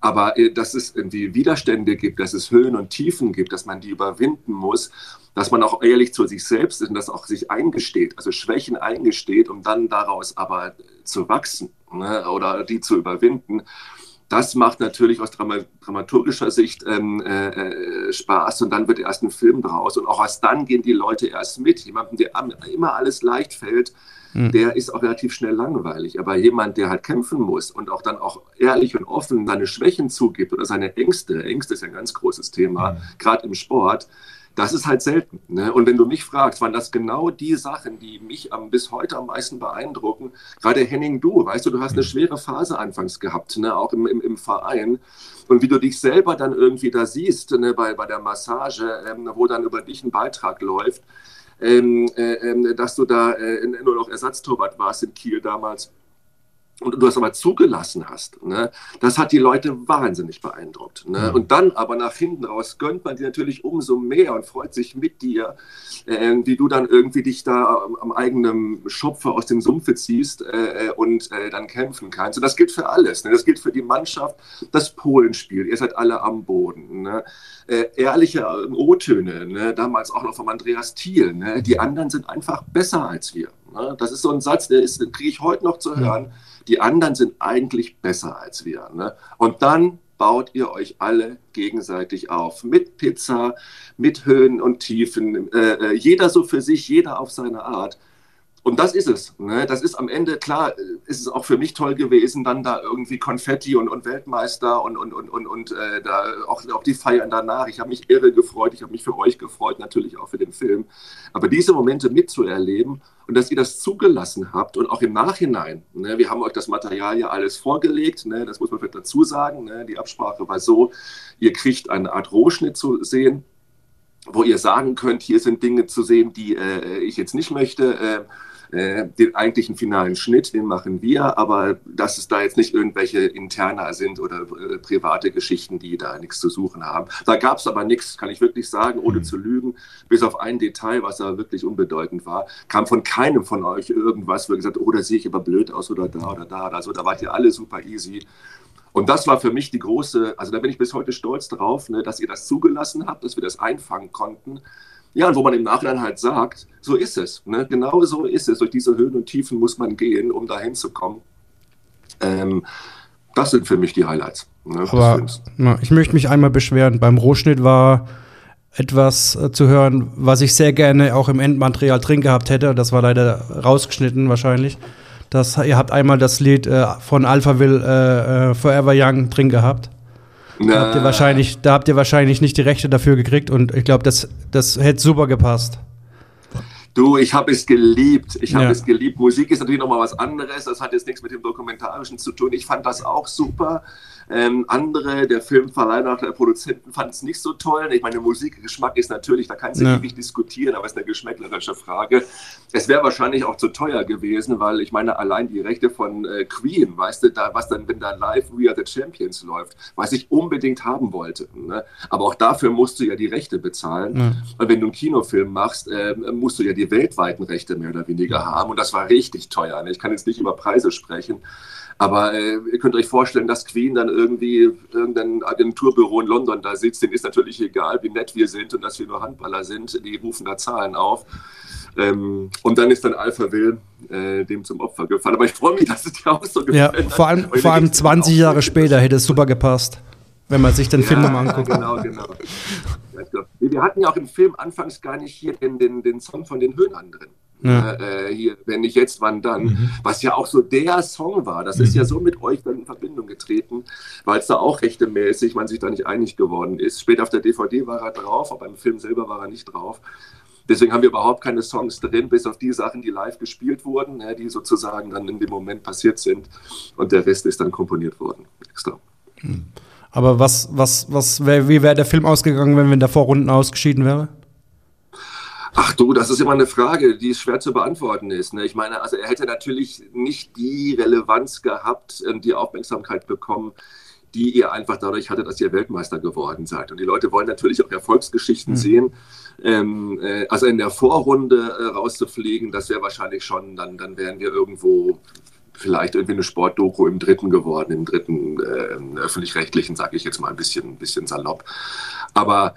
Aber äh, dass es irgendwie Widerstände gibt, dass es Höhen und Tiefen gibt, dass man die überwinden muss, dass man auch ehrlich zu sich selbst ist und das auch sich eingesteht, also Schwächen eingesteht, um dann daraus aber zu wachsen ne, oder die zu überwinden das macht natürlich aus dramaturgischer Sicht ähm, äh, äh, Spaß und dann wird erst ein Film draus und auch erst dann gehen die Leute erst mit. Jemandem, der immer alles leicht fällt, mhm. der ist auch relativ schnell langweilig. Aber jemand, der halt kämpfen muss und auch dann auch ehrlich und offen seine Schwächen zugibt oder seine Ängste, Ängste ist ja ein ganz großes Thema, mhm. gerade im Sport, das ist halt selten. Ne? Und wenn du mich fragst, waren das genau die Sachen, die mich am, bis heute am meisten beeindrucken. Gerade Henning, du, weißt du, du hast eine mhm. schwere Phase anfangs gehabt, ne? auch im, im, im Verein. Und wie du dich selber dann irgendwie da siehst, ne? bei, bei der Massage, ähm, wo dann über dich ein Beitrag läuft, ähm, äh, äh, dass du da äh, nur noch Ersatztorwart warst in Kiel damals und du das aber zugelassen hast, ne, das hat die Leute wahnsinnig beeindruckt. Ne? Und dann aber nach hinten raus gönnt man dir natürlich umso mehr und freut sich mit dir, äh, wie du dann irgendwie dich da am, am eigenen Schopfe aus dem Sumpfe ziehst äh, äh, und äh, dann kämpfen kannst. Und das gilt für alles. Ne? Das gilt für die Mannschaft, das Polenspiel. Ihr seid alle am Boden. Ne? Äh, ehrliche O-Töne, ne? damals auch noch vom Andreas Thiel. Ne? Die anderen sind einfach besser als wir. Ne? Das ist so ein Satz, der kriege ich heute noch zu hören. Ja die anderen sind eigentlich besser als wir. Ne? Und dann baut ihr euch alle gegenseitig auf. Mit Pizza, mit Höhen und Tiefen. Äh, äh jeder so für sich, jeder auf seine Art. Und das ist es. Ne? Das ist am Ende, klar, ist es auch für mich toll gewesen, dann da irgendwie Konfetti und, und Weltmeister und, und, und, und, und äh, da auch, auch die Feiern danach. Ich habe mich irre gefreut, ich habe mich für euch gefreut, natürlich auch für den Film. Aber diese Momente mitzuerleben und dass ihr das zugelassen habt und auch im Nachhinein, ne, wir haben euch das Material ja alles vorgelegt, ne, das muss man vielleicht dazu sagen, ne, die Absprache war so, ihr kriegt eine Art Rohschnitt zu sehen, wo ihr sagen könnt, hier sind Dinge zu sehen, die äh, ich jetzt nicht möchte. Äh, äh, den eigentlichen finalen Schnitt, den machen wir, aber dass es da jetzt nicht irgendwelche Interna sind oder äh, private Geschichten, die da nichts zu suchen haben. Da gab es aber nichts, kann ich wirklich sagen, ohne mhm. zu lügen, bis auf ein Detail, was da wirklich unbedeutend war, kam von keinem von euch irgendwas, wo ihr gesagt, oh, da sehe ich aber blöd aus oder da oder da. Also da wart ihr alle super easy. Und das war für mich die große, also da bin ich bis heute stolz drauf, ne, dass ihr das zugelassen habt, dass wir das einfangen konnten. Ja, und wo man im Nachhinein halt sagt, so ist es. Ne? Genau so ist es. Durch diese Höhen und Tiefen muss man gehen, um dahin zu kommen. Ähm, das sind für mich die Highlights. Ne, Aber na, ich möchte mich einmal beschweren. Beim Rohschnitt war etwas äh, zu hören, was ich sehr gerne auch im Endmaterial drin gehabt hätte. Das war leider rausgeschnitten wahrscheinlich. Das, ihr habt einmal das Lied äh, von Alphaville äh, äh Forever Young drin gehabt. Da habt, ihr wahrscheinlich, da habt ihr wahrscheinlich nicht die Rechte dafür gekriegt und ich glaube, das, das hätte super gepasst. Du, ich habe es geliebt. Ich habe ja. es geliebt. Musik ist natürlich nochmal was anderes. Das hat jetzt nichts mit dem Dokumentarischen zu tun. Ich fand das auch super. Ähm, andere, der Filmverleih der Produzenten fanden es nicht so toll. Ich meine, Musikgeschmack ist natürlich, da kannst du ja. ewig diskutieren, aber es ist eine geschmäcklerische Frage. Es wäre wahrscheinlich auch zu teuer gewesen, weil ich meine, allein die Rechte von äh, Queen, weißt du, da, was dann, wenn da live We Are the Champions läuft, was ich unbedingt haben wollte. Ne? Aber auch dafür musst du ja die Rechte bezahlen. Ja. Und wenn du einen Kinofilm machst, äh, musst du ja die weltweiten Rechte mehr oder weniger haben. Und das war richtig teuer. Ne? Ich kann jetzt nicht über Preise sprechen. Aber äh, ihr könnt euch vorstellen, dass Queen dann irgendwie irgendein Agenturbüro in London da sitzt. Denen ist natürlich egal, wie nett wir sind und dass wir nur Handballer sind. Die rufen da Zahlen auf. Ähm, und dann ist dann Alpha Will äh, dem zum Opfer gefallen. Aber ich freue mich, dass es dir auch so gefällt. Ja, vor allem, vor allem 20 Jahre später hätte es super gepasst, wenn man sich den Film ja, nochmal anguckt. Genau, genau. Wir hatten ja auch im Film anfangs gar nicht hier den, den, den Song von den Höhnern drin. Ja. Äh, hier, wenn nicht jetzt, wann dann? Mhm. Was ja auch so der Song war. Das mhm. ist ja so mit euch dann in Verbindung getreten, weil es da auch rechtemäßig man sich da nicht einig geworden ist. Später auf der DVD war er drauf, aber im Film selber war er nicht drauf. Deswegen haben wir überhaupt keine Songs drin, bis auf die Sachen, die live gespielt wurden, ja, die sozusagen dann in dem Moment passiert sind. Und der Rest ist dann komponiert worden, extra. Mhm. Aber was, was, was, wär, wie wäre der Film ausgegangen, wenn wir in der Vorrunden ausgeschieden wären? Ach du, das ist immer eine Frage, die schwer zu beantworten ist. Ne? Ich meine, also er hätte natürlich nicht die Relevanz gehabt und die Aufmerksamkeit bekommen, die ihr einfach dadurch hattet, dass ihr Weltmeister geworden seid. Und die Leute wollen natürlich auch Erfolgsgeschichten mhm. sehen. Ähm, äh, also in der Vorrunde äh, rauszufliegen, das wäre wahrscheinlich schon, dann, dann wären wir irgendwo vielleicht irgendwie eine Sportdoku im dritten geworden, im dritten äh, öffentlich-rechtlichen, sage ich jetzt mal ein bisschen, ein bisschen salopp. Aber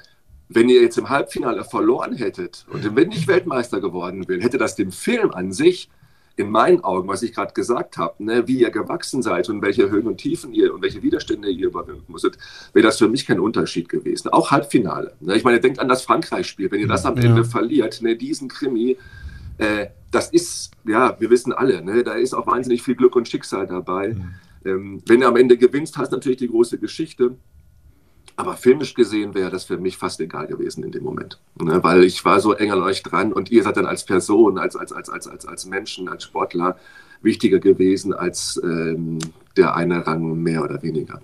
wenn ihr jetzt im Halbfinale verloren hättet und wenn nicht Weltmeister geworden wäre, hätte das dem Film an sich in meinen Augen, was ich gerade gesagt habe, ne, wie ihr gewachsen seid und welche Höhen und Tiefen ihr und welche Widerstände ihr überwinden musstet, wäre das für mich kein Unterschied gewesen. Auch Halbfinale. Ne? Ich meine, denkt an das Frankreich-Spiel. Wenn ihr das am ja. Ende verliert, ne, diesen Krimi, äh, das ist, ja, wir wissen alle, ne, da ist auch wahnsinnig viel Glück und Schicksal dabei. Mhm. Ähm, wenn du am Ende gewinnst, hast du natürlich die große Geschichte. Aber filmisch gesehen wäre das für mich fast egal gewesen in dem Moment. Ne? Weil ich war so eng an euch dran und ihr seid dann als Person, als, als, als, als, als, als Menschen, als Sportler wichtiger gewesen als ähm, der eine Rang mehr oder weniger.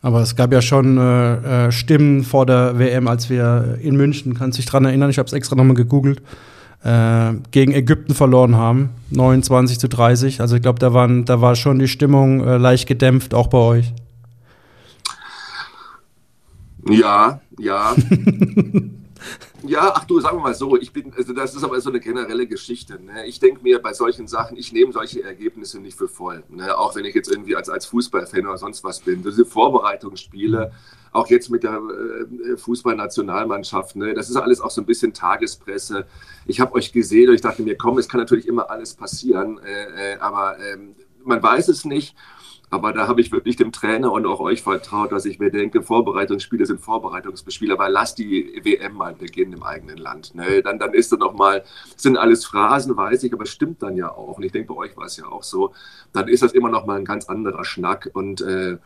Aber es gab ja schon äh, äh Stimmen vor der WM, als wir in München, kannst du dich daran erinnern, ich habe es extra nochmal gegoogelt, äh, gegen Ägypten verloren haben, 29 zu 30. Also ich glaube, da, da war schon die Stimmung äh, leicht gedämpft, auch bei euch. Ja, ja. ja, ach du, sagen wir mal so, ich bin, also das ist aber so eine generelle Geschichte. Ne? Ich denke mir bei solchen Sachen, ich nehme solche Ergebnisse nicht für voll. Ne? Auch wenn ich jetzt irgendwie als, als Fußballfan oder sonst was bin. Diese Vorbereitungsspiele, auch jetzt mit der äh, Fußballnationalmannschaft, ne? das ist alles auch so ein bisschen Tagespresse. Ich habe euch gesehen und ich dachte mir, komm, es kann natürlich immer alles passieren, äh, äh, aber ähm, man weiß es nicht. Aber da habe ich wirklich dem Trainer und auch euch vertraut, dass ich mir denke, Vorbereitungsspiele sind Vorbereitungsspiele, aber lass die WM mal beginnen im eigenen Land. Ne? Dann, dann ist es nochmal, sind alles Phrasen, weiß ich, aber stimmt dann ja auch. Und ich denke, bei euch war es ja auch so. Dann ist das immer nochmal ein ganz anderer Schnack. Und äh,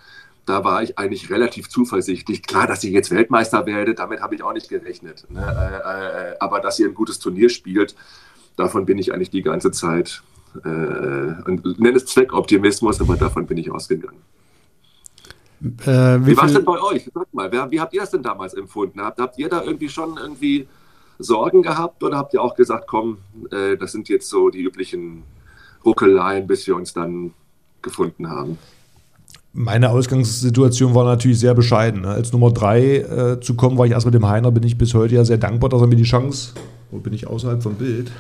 da war ich eigentlich relativ zuversichtlich. Klar, dass ihr jetzt Weltmeister werdet, damit habe ich auch nicht gerechnet. Ne? Äh, äh, aber dass ihr ein gutes Turnier spielt, davon bin ich eigentlich die ganze Zeit äh, und nenne es Zweckoptimismus, aber davon bin ich ausgegangen. Äh, wie, wie war es denn bei euch? Sag mal, wer, wie habt ihr es denn damals empfunden? Habt, habt ihr da irgendwie schon irgendwie Sorgen gehabt oder habt ihr auch gesagt, komm, äh, das sind jetzt so die üblichen Ruckeleien, bis wir uns dann gefunden haben? Meine Ausgangssituation war natürlich sehr bescheiden. Ne? Als Nummer drei äh, zu kommen, war ich erst mit dem Heiner, bin ich bis heute ja sehr dankbar, dass er mir die Chance, wo bin ich außerhalb vom Bild?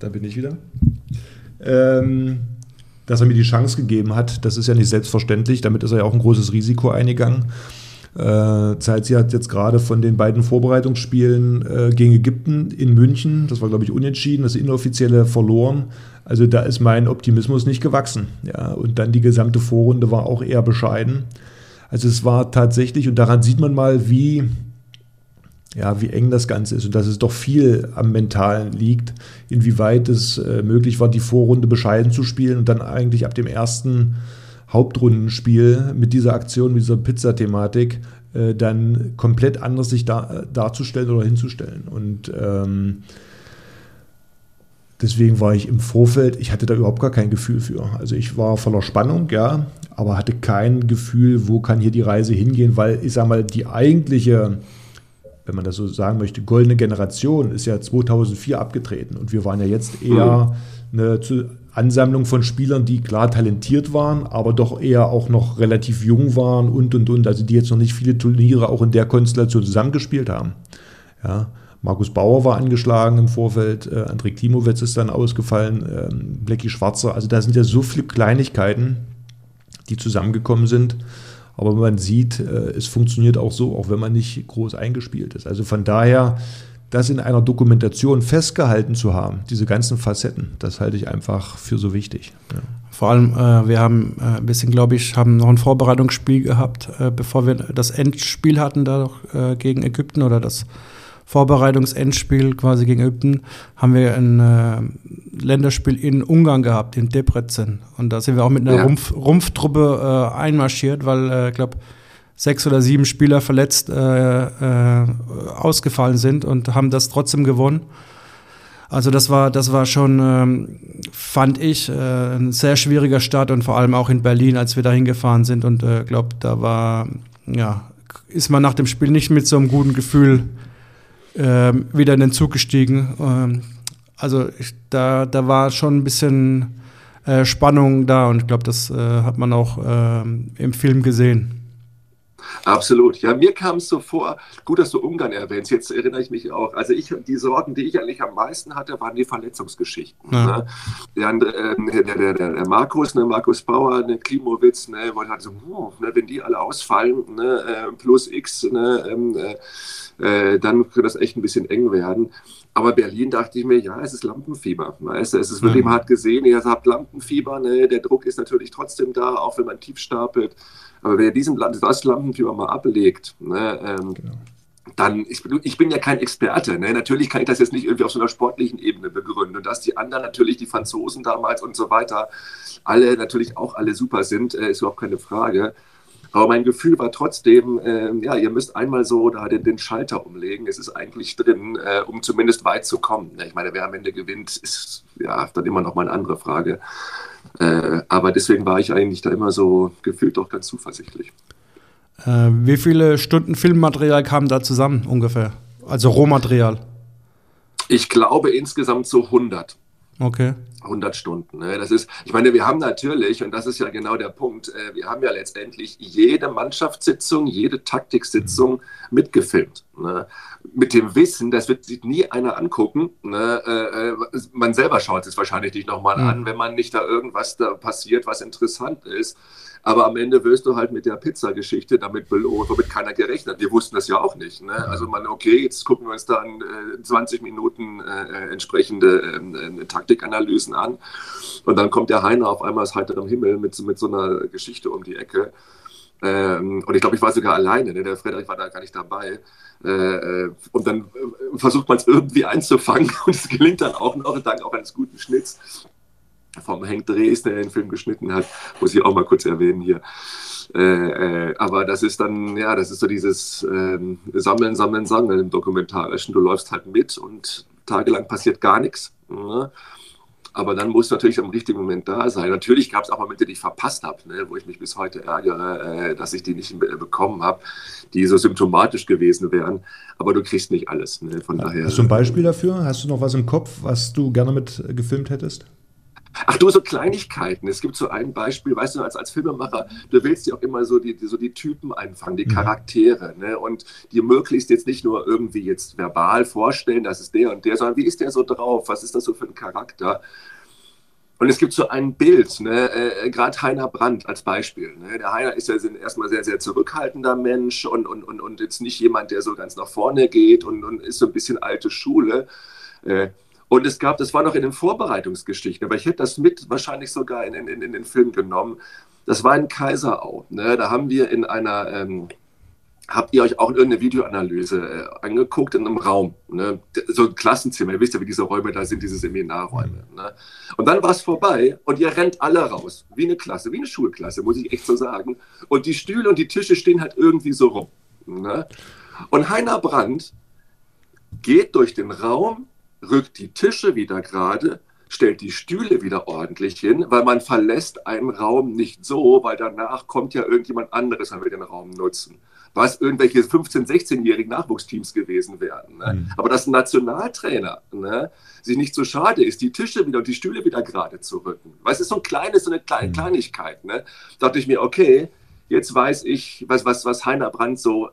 Da bin ich wieder. Ähm, dass er mir die Chance gegeben hat, das ist ja nicht selbstverständlich. Damit ist er ja auch ein großes Risiko eingegangen. Äh, Zeitzi hat jetzt gerade von den beiden Vorbereitungsspielen äh, gegen Ägypten in München, das war glaube ich unentschieden, das inoffizielle verloren. Also da ist mein Optimismus nicht gewachsen. Ja, und dann die gesamte Vorrunde war auch eher bescheiden. Also es war tatsächlich, und daran sieht man mal, wie ja, wie eng das Ganze ist und dass es doch viel am Mentalen liegt, inwieweit es äh, möglich war, die Vorrunde bescheiden zu spielen und dann eigentlich ab dem ersten Hauptrundenspiel mit dieser Aktion, mit dieser Pizza-Thematik äh, dann komplett anders sich da, darzustellen oder hinzustellen. Und ähm, deswegen war ich im Vorfeld, ich hatte da überhaupt gar kein Gefühl für. Also ich war voller Spannung, ja, aber hatte kein Gefühl, wo kann hier die Reise hingehen, weil ich sage mal, die eigentliche wenn man das so sagen möchte, goldene Generation ist ja 2004 abgetreten und wir waren ja jetzt eher eine Ansammlung von Spielern, die klar talentiert waren, aber doch eher auch noch relativ jung waren und und und, also die jetzt noch nicht viele Turniere auch in der Konstellation zusammengespielt haben. Ja, Markus Bauer war angeschlagen im Vorfeld, äh, André Klimowitz ist dann ausgefallen, ähm, Blackie Schwarzer, also da sind ja so viele Kleinigkeiten, die zusammengekommen sind. Aber man sieht, äh, es funktioniert auch so, auch wenn man nicht groß eingespielt ist. Also von daher, das in einer Dokumentation festgehalten zu haben, diese ganzen Facetten, das halte ich einfach für so wichtig. Ja. Vor allem, äh, wir haben äh, ein bisschen, glaube ich, haben noch ein Vorbereitungsspiel gehabt, äh, bevor wir das Endspiel hatten da äh, gegen Ägypten oder das Vorbereitungsendspiel quasi gegen Ägypten, haben wir ein äh, Länderspiel in Ungarn gehabt, in Debrecen. Und da sind wir auch mit einer ja. Rumpf, Rumpftruppe äh, einmarschiert, weil ich äh, glaube, sechs oder sieben Spieler verletzt äh, äh, ausgefallen sind und haben das trotzdem gewonnen. Also das war, das war schon, ähm, fand ich, äh, ein sehr schwieriger Start und vor allem auch in Berlin, als wir da hingefahren sind. Und ich äh, glaube, da war, ja, ist man nach dem Spiel nicht mit so einem guten Gefühl äh, wieder in den Zug gestiegen. Ähm, also ich, da, da war schon ein bisschen äh, Spannung da und ich glaube, das äh, hat man auch ähm, im Film gesehen. Absolut. Ja, mir kam es so vor, gut, dass du Ungarn erwähnst, jetzt erinnere ich mich auch. Also ich, die Sorgen, die ich eigentlich am meisten hatte, waren die Verletzungsgeschichten. Ja. Ne? Der, äh, der, der, der, Markus, ne, Markus Bauer, ne, Klimowitz, ne, wo halt so, uh, ne, wenn die alle ausfallen, ne, äh, plus X, ne, ähm, äh, äh, dann könnte das echt ein bisschen eng werden. Aber Berlin dachte ich mir, ja, es ist Lampenfieber. Weißt du, es ist wirklich, mhm. hat gesehen, ihr habt Lampenfieber, ne? der Druck ist natürlich trotzdem da, auch wenn man tief stapelt. Aber wenn ihr diesen das Lampenfieber mal ablegt, ne, ähm, genau. dann, ich, ich, bin ja kein Experte. Ne? Natürlich kann ich das jetzt nicht irgendwie auf so einer sportlichen Ebene begründen. Und dass die anderen natürlich, die Franzosen damals und so weiter, alle natürlich auch alle super sind, äh, ist überhaupt keine Frage. Aber mein Gefühl war trotzdem, äh, ja, ihr müsst einmal so da den, den Schalter umlegen. Es ist eigentlich drin, äh, um zumindest weit zu kommen. Ich meine, wer am Ende gewinnt, ist ja dann immer noch mal eine andere Frage. Äh, aber deswegen war ich eigentlich da immer so gefühlt doch ganz zuversichtlich. Äh, wie viele Stunden Filmmaterial kamen da zusammen ungefähr? Also Rohmaterial? Ich glaube insgesamt so 100. Okay. 100 Stunden. Ne? Das ist, ich meine, wir haben natürlich, und das ist ja genau der Punkt, äh, wir haben ja letztendlich jede Mannschaftssitzung, jede Taktiksitzung mitgefilmt. Ne? Mit dem Wissen, das wird sich nie einer angucken. Ne? Äh, äh man selber schaut es wahrscheinlich nicht nochmal mhm. an, wenn man nicht da irgendwas da passiert, was interessant ist. Aber am Ende wirst du halt mit der Pizza-Geschichte damit belohnt, womit keiner gerechnet. Wir wussten das ja auch nicht. Ne? Also man, okay, jetzt gucken wir uns dann äh, 20 Minuten äh, entsprechende äh, Taktikanalysen an. Und dann kommt der Heiner auf einmal aus heiterem Himmel mit, mit so einer Geschichte um die Ecke. Ähm, und ich glaube, ich war sogar alleine, ne? der Frederik war da gar nicht dabei. Äh, äh und dann äh, versucht man es irgendwie einzufangen und es gelingt dann auch noch, dank auch eines guten Schnitts vom Hank Drees, der den Film geschnitten hat, muss ich auch mal kurz erwähnen hier. Äh, äh, aber das ist dann, ja, das ist so dieses äh, Sammeln, Sammeln, Sammeln im Dokumentarischen. Du läufst halt mit und tagelang passiert gar nichts. Ne? Aber dann musst du natürlich am richtigen Moment da sein. Natürlich gab es auch Momente, die ich verpasst habe, ne, wo ich mich bis heute ärgere, äh, dass ich die nicht bekommen habe, die so symptomatisch gewesen wären. Aber du kriegst nicht alles. Ne, von daher, Hast du ein Beispiel dafür? Hast du noch was im Kopf, was du gerne mit gefilmt hättest? Ach du, so Kleinigkeiten. Es gibt so ein Beispiel, weißt du, als, als Filmemacher, du willst ja auch immer so die, die, so die Typen einfangen, die mhm. Charaktere, ne? Und die möglichst jetzt nicht nur irgendwie jetzt verbal vorstellen, das ist der und der, sondern wie ist der so drauf? Was ist das so für ein Charakter? Und es gibt so ein Bild, ne, äh, gerade Heiner Brandt als Beispiel. Ne? Der Heiner ist ja erstmal sehr, sehr zurückhaltender Mensch und, und, und, und jetzt nicht jemand, der so ganz nach vorne geht und, und ist so ein bisschen alte Schule. Äh, und es gab, das war noch in den Vorbereitungsgeschichten, aber ich hätte das mit wahrscheinlich sogar in, in, in den Film genommen. Das war in Kaiserau. Ne? Da haben wir in einer, ähm, habt ihr euch auch irgendeine Videoanalyse äh, angeguckt in einem Raum, ne? so ein Klassenzimmer, ihr wisst ja, wie diese Räume da sind, diese Seminarräume. Ne? Und dann war es vorbei und ihr rennt alle raus, wie eine Klasse, wie eine Schulklasse, muss ich echt so sagen. Und die Stühle und die Tische stehen halt irgendwie so rum. Ne? Und Heiner Brandt geht durch den Raum, rückt die Tische wieder gerade, stellt die Stühle wieder ordentlich hin, weil man verlässt einen Raum nicht so, weil danach kommt ja irgendjemand anderes und will den Raum nutzen was irgendwelche 15-, 16-jährigen Nachwuchsteams gewesen wären. Ne? Mhm. Aber dass ein Nationaltrainer ne, sich nicht so schade ist, die Tische wieder und die Stühle wieder gerade zu rücken. Weil es ist so ein kleines, so eine kleine mhm. Kleinigkeit. Ne? Da dachte ich mir, okay, jetzt weiß ich, was, was, was Heiner Brandt so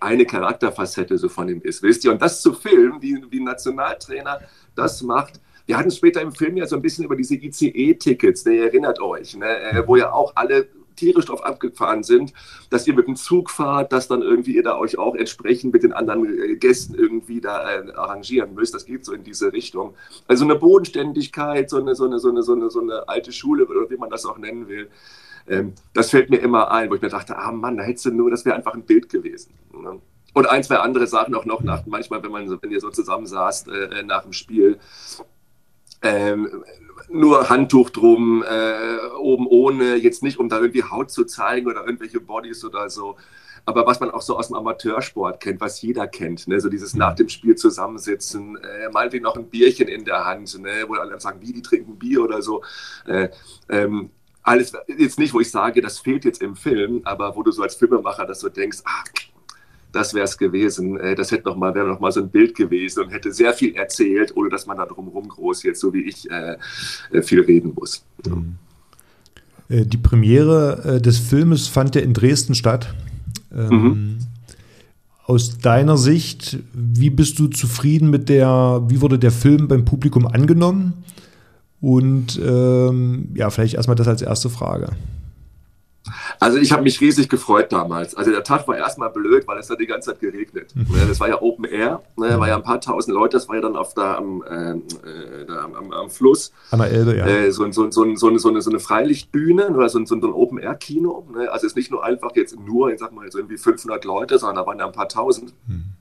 eine Charakterfacette so von ihm ist, wisst ihr? Und das zu filmen, wie, ein Nationaltrainer das macht, wir hatten später im Film ja so ein bisschen über diese ICE-Tickets, ne, ihr erinnert euch, ne, äh, wo ja auch alle tierisch drauf abgefahren sind, dass ihr mit dem Zug fahrt, dass dann irgendwie ihr da euch auch entsprechend mit den anderen äh, Gästen irgendwie da äh, arrangieren müsst. Das geht so in diese Richtung. Also eine Bodenständigkeit, so eine, so eine, so eine, so eine, so eine alte Schule oder wie man das auch nennen will. Ähm, das fällt mir immer ein, wo ich mir dachte, ah Mann, da hättest du nur, das wäre einfach ein Bild gewesen. Ne? Und ein, zwei andere Sachen auch noch nach, manchmal, wenn man, wenn ihr so zusammen saßt äh, nach dem Spiel. Ähm, nur Handtuch drum, äh, oben ohne, jetzt nicht, um da irgendwie Haut zu zeigen oder irgendwelche Bodies oder so. Aber was man auch so aus dem Amateursport kennt, was jeder kennt, ne? so dieses nach dem Spiel zusammensitzen, äh, meinetwegen noch ein Bierchen in der Hand, ne? wo alle sagen, wie, die trinken Bier oder so. Äh, ähm, alles, jetzt nicht, wo ich sage, das fehlt jetzt im Film, aber wo du so als Filmemacher das so denkst, ah, das wäre es gewesen. Äh, das hätte noch mal, wäre noch mal so ein Bild gewesen und hätte sehr viel erzählt, ohne dass man da drumherum groß jetzt, so wie ich, äh, äh viel reden muss. Mhm. Die Premiere des Filmes fand ja in Dresden statt. Ähm, mhm. Aus deiner Sicht, wie bist du zufrieden mit der, wie wurde der Film beim Publikum angenommen? Und ähm, ja, vielleicht erstmal das als erste Frage. Also ich habe mich riesig gefreut damals. Also der Tag war erstmal blöd, weil es da die ganze Zeit geregnet. Mhm. Ne, das war ja Open Air, ne, war ja ein paar tausend Leute, das war ja dann auf da am, äh, äh da am, am, Fluss. An der Elbe, ja. Äh, so, so, so, so, eine, so eine Freilichtbühne oder so, so ein Open Air Kino. Ne? Also es ist nicht nur einfach jetzt nur, ich sag mal, so irgendwie 500 Leute, sondern da waren ja ein paar tausend. Mhm.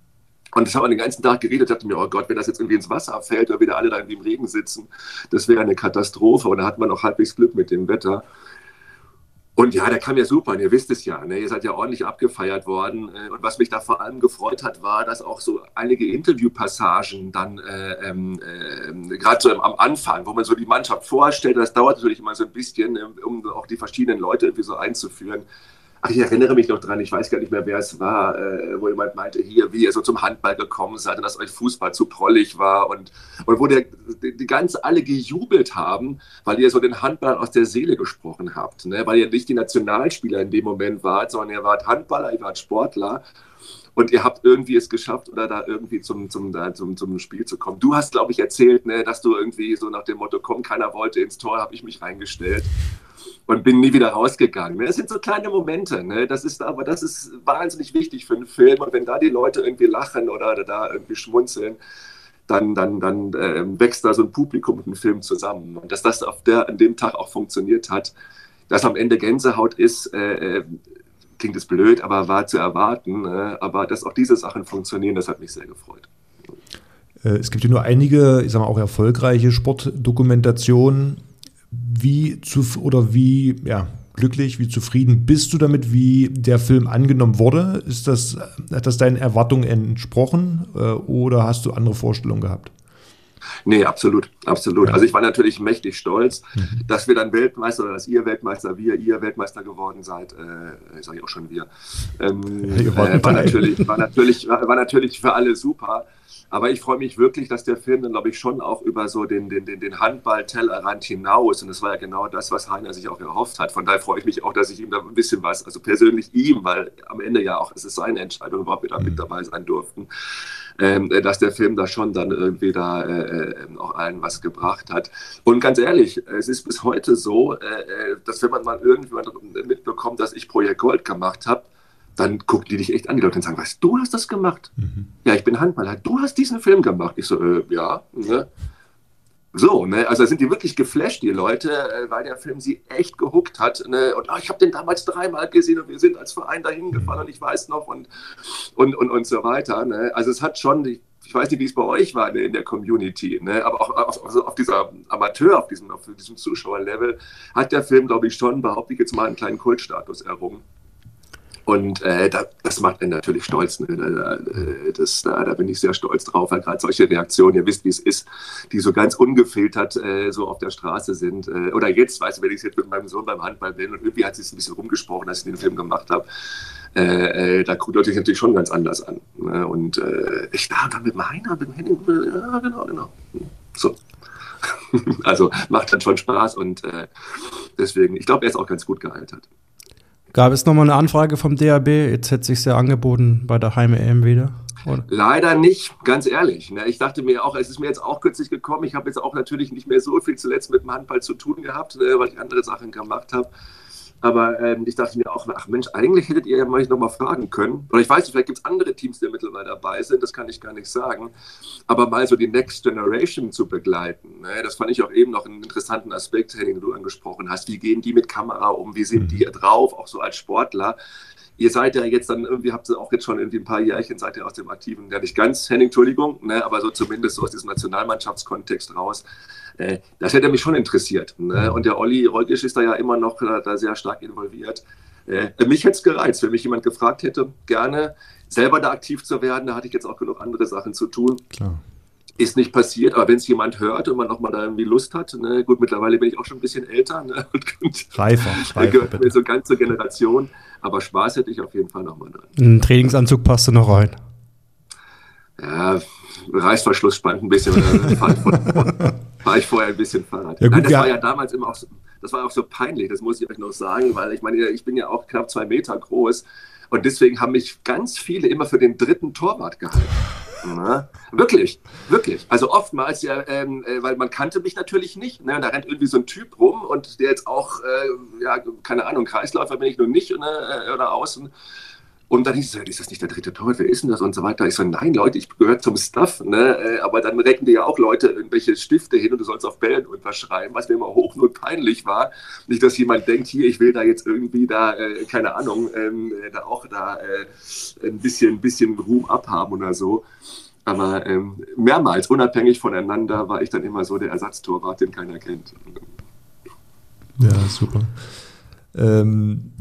Und ich habe den ganzen Tag geredet, dachte mir, oh Gott, wenn das jetzt irgendwie ins Wasser fällt oder wieder alle da irgendwie im Regen sitzen, das wäre eine Katastrophe. Und da hat man auch halbwegs Glück mit dem Wetter. Und ja, der kam ja super, und ihr wisst es ja, ne? ihr seid ja ordentlich abgefeiert worden. Äh, und was mich da vor allem gefreut hat, war, dass auch so einige Interviewpassagen dann, äh, ähm, äh, gerade so am Anfang, wo man so die Mannschaft vorstellt, das dauert natürlich immer so ein bisschen, ne, um auch die verschiedenen Leute irgendwie so einzuführen. Ach, ich erinnere mich noch dran, ich weiß gar nicht mehr, wer es war, äh, wo jemand meinte, hier, wie ihr so zum Handball gekommen seid und dass euch Fußball zu prollig war und, und wo der, die, die ganz alle gejubelt haben, weil ihr so den Handball aus der Seele gesprochen habt, ne? weil ihr nicht die Nationalspieler in dem Moment wart, sondern ihr wart Handballer, ihr wart Sportler und ihr habt irgendwie es geschafft oder da irgendwie zum, zum, da, zum, zum Spiel zu kommen. Du hast, glaube ich, erzählt, ne, dass du irgendwie so nach dem Motto, komm, keiner wollte ins Tor, habe ich mich reingestellt und bin nie wieder rausgegangen. Ne? Das sind so kleine Momente, ne? das ist aber das ist wahnsinnig wichtig für einen Film und wenn da die Leute irgendwie lachen oder da irgendwie schmunzeln, dann, dann, dann äh, wächst da so ein Publikum mit dem Film zusammen. Und dass das auf der, an dem Tag auch funktioniert hat, dass am Ende Gänsehaut ist, äh, äh klingt es blöd, aber war zu erwarten. Äh, aber dass auch diese Sachen funktionieren, das hat mich sehr gefreut. Äh, es gibt ja nur einige, ich sag mal, auch erfolgreiche Sportdokumentationen wie zu oder wie ja, glücklich, wie zufrieden bist du damit, wie der Film angenommen wurde? Ist das, hat das deinen Erwartungen entsprochen äh, oder hast du andere Vorstellungen gehabt? Nee, absolut, absolut. Ja. Also ich war natürlich mächtig stolz, mhm. dass wir dann Weltmeister oder dass ihr Weltmeister, wir, ihr Weltmeister geworden seid. Äh, sage ich auch schon wir. Ähm, äh, war, natürlich, war, natürlich, war natürlich für alle super. Aber ich freue mich wirklich, dass der Film dann, glaube ich, schon auch über so den, den, den, den Handball-Tellerrand hinaus, und das war ja genau das, was Heiner sich auch erhofft hat. Von daher freue ich mich auch, dass ich ihm da ein bisschen was, also persönlich ihm, weil am Ende ja auch, es ist seine Entscheidung, ob wir da mit mhm. dabei sein durften, ähm, dass der Film da schon dann irgendwie da äh, äh, auch allen was gebracht hat. Und ganz ehrlich, es ist bis heute so, äh, äh dass wenn man mal irgendwann mitbekommt, dass ich Projekt Gold gemacht habe, dann gucken die dich echt an, die Leute und sagen, was, du hast das gemacht? Mhm. Ja, ich bin Handballer, du hast diesen Film gemacht. Ich so, äh, ja. Ne? So, ne? also sind die wirklich geflasht, die Leute, äh, weil der Film sie echt gehuckt hat. Ne? Und oh, ich habe den damals dreimal gesehen und wir sind als Verein dahin gefahren und ich weiß noch und, und, und, und so weiter. Ne? Also es hat schon, ich weiß nicht, wie es bei euch war ne, in der Community, ne? aber auch auf, also auf dieser Amateur, auf diesem, auf diesem Zuschauerlevel, hat der Film, glaube ich, schon, behaupte ich jetzt mal, einen kleinen Kultstatus errungen. Und äh, da, das macht einen natürlich stolz. Ne? Das, da, da, bin ich sehr stolz drauf, weil gerade solche Reaktionen, ihr wisst, wie es ist, die so ganz ungefiltert äh, so auf der Straße sind. Äh, oder jetzt, weißt du, wenn ich jetzt mit meinem Sohn beim Handball bin und irgendwie hat es sich ein bisschen rumgesprochen, als ich den Film gemacht habe. Äh, äh, da guckt sich natürlich schon ganz anders an. Ne? Und äh, ich da dann mit meiner, mit dem Henning, ja, genau, genau. So. also macht dann schon Spaß und äh, deswegen, ich glaube, er ist auch ganz gut gealtert. Gab es nochmal eine Anfrage vom DAB? Jetzt hätte sich ja angeboten bei der Heim-EM wieder. Oder? Leider nicht, ganz ehrlich. Ne? Ich dachte mir auch, es ist mir jetzt auch kürzlich gekommen. Ich habe jetzt auch natürlich nicht mehr so viel zuletzt mit dem Handball zu tun gehabt, ne, weil ich andere Sachen gemacht habe. Aber ähm, ich dachte mir auch, ach Mensch, eigentlich hättet ihr ja mal noch mal fragen können. Oder ich weiß nicht, vielleicht gibt es andere Teams, die mittlerweile dabei sind, das kann ich gar nicht sagen. Aber mal so die Next Generation zu begleiten, ne? das fand ich auch eben noch einen interessanten Aspekt, den du angesprochen hast. Wie gehen die mit Kamera um? Wie sind die mhm. drauf, auch so als Sportler? Ihr seid ja jetzt dann irgendwie, habt ihr auch jetzt schon irgendwie ein paar Jährchen, seid ihr aus dem aktiven, ja nicht ganz, Henning, Entschuldigung, ne, aber so zumindest so aus diesem Nationalmannschaftskontext raus. Äh, das hätte mich schon interessiert. Ne? Und der Olli Reugisch ist da ja immer noch äh, da sehr stark involviert. Äh, mich hätte es gereizt, wenn mich jemand gefragt hätte, gerne selber da aktiv zu werden. Da hatte ich jetzt auch genug andere Sachen zu tun. Klar. Ist nicht passiert, aber wenn es jemand hört und man nochmal da irgendwie Lust hat, ne, gut, mittlerweile bin ich auch schon ein bisschen älter ne, und, reifer, reifer gehört mir so ganz zur Generation, aber Spaß hätte ich auf jeden Fall nochmal dran. Ein Trainingsanzug passt du noch rein. Ja, Reißverschluss spannt ein bisschen. war ich vorher ein bisschen Fahrrad. Ja, gut, Nein, das ja. war ja damals immer auch so, das war auch so peinlich, das muss ich euch noch sagen, weil ich meine, ich bin ja auch knapp zwei Meter groß und deswegen haben mich ganz viele immer für den dritten Torwart gehalten. Na, wirklich, wirklich. Also oftmals ja, ähm, äh, weil man kannte mich natürlich nicht. Ne? Da rennt irgendwie so ein Typ rum und der jetzt auch, äh, ja, keine Ahnung, Kreisläufer bin ich nur nicht ne, oder außen. Und dann hieß es, ist das nicht der dritte wer ist denn das und so weiter. Ich so, nein, Leute, ich gehöre zum Stuff. Ne? Äh, aber dann recken dir ja auch Leute irgendwelche Stifte hin und du sollst auf Bällen unterschreiben, was mir immer hoch und peinlich war. Nicht, dass jemand denkt, hier, ich will da jetzt irgendwie da, äh, keine Ahnung, ähm, äh, da auch da ein bisschen, bisschen Ruhm abhaben oder so. Aber ähm, mehrmals, unabhängig voneinander, war ich dann immer so der Ersatztorwart, den keiner kennt. Ja, super. Ähm,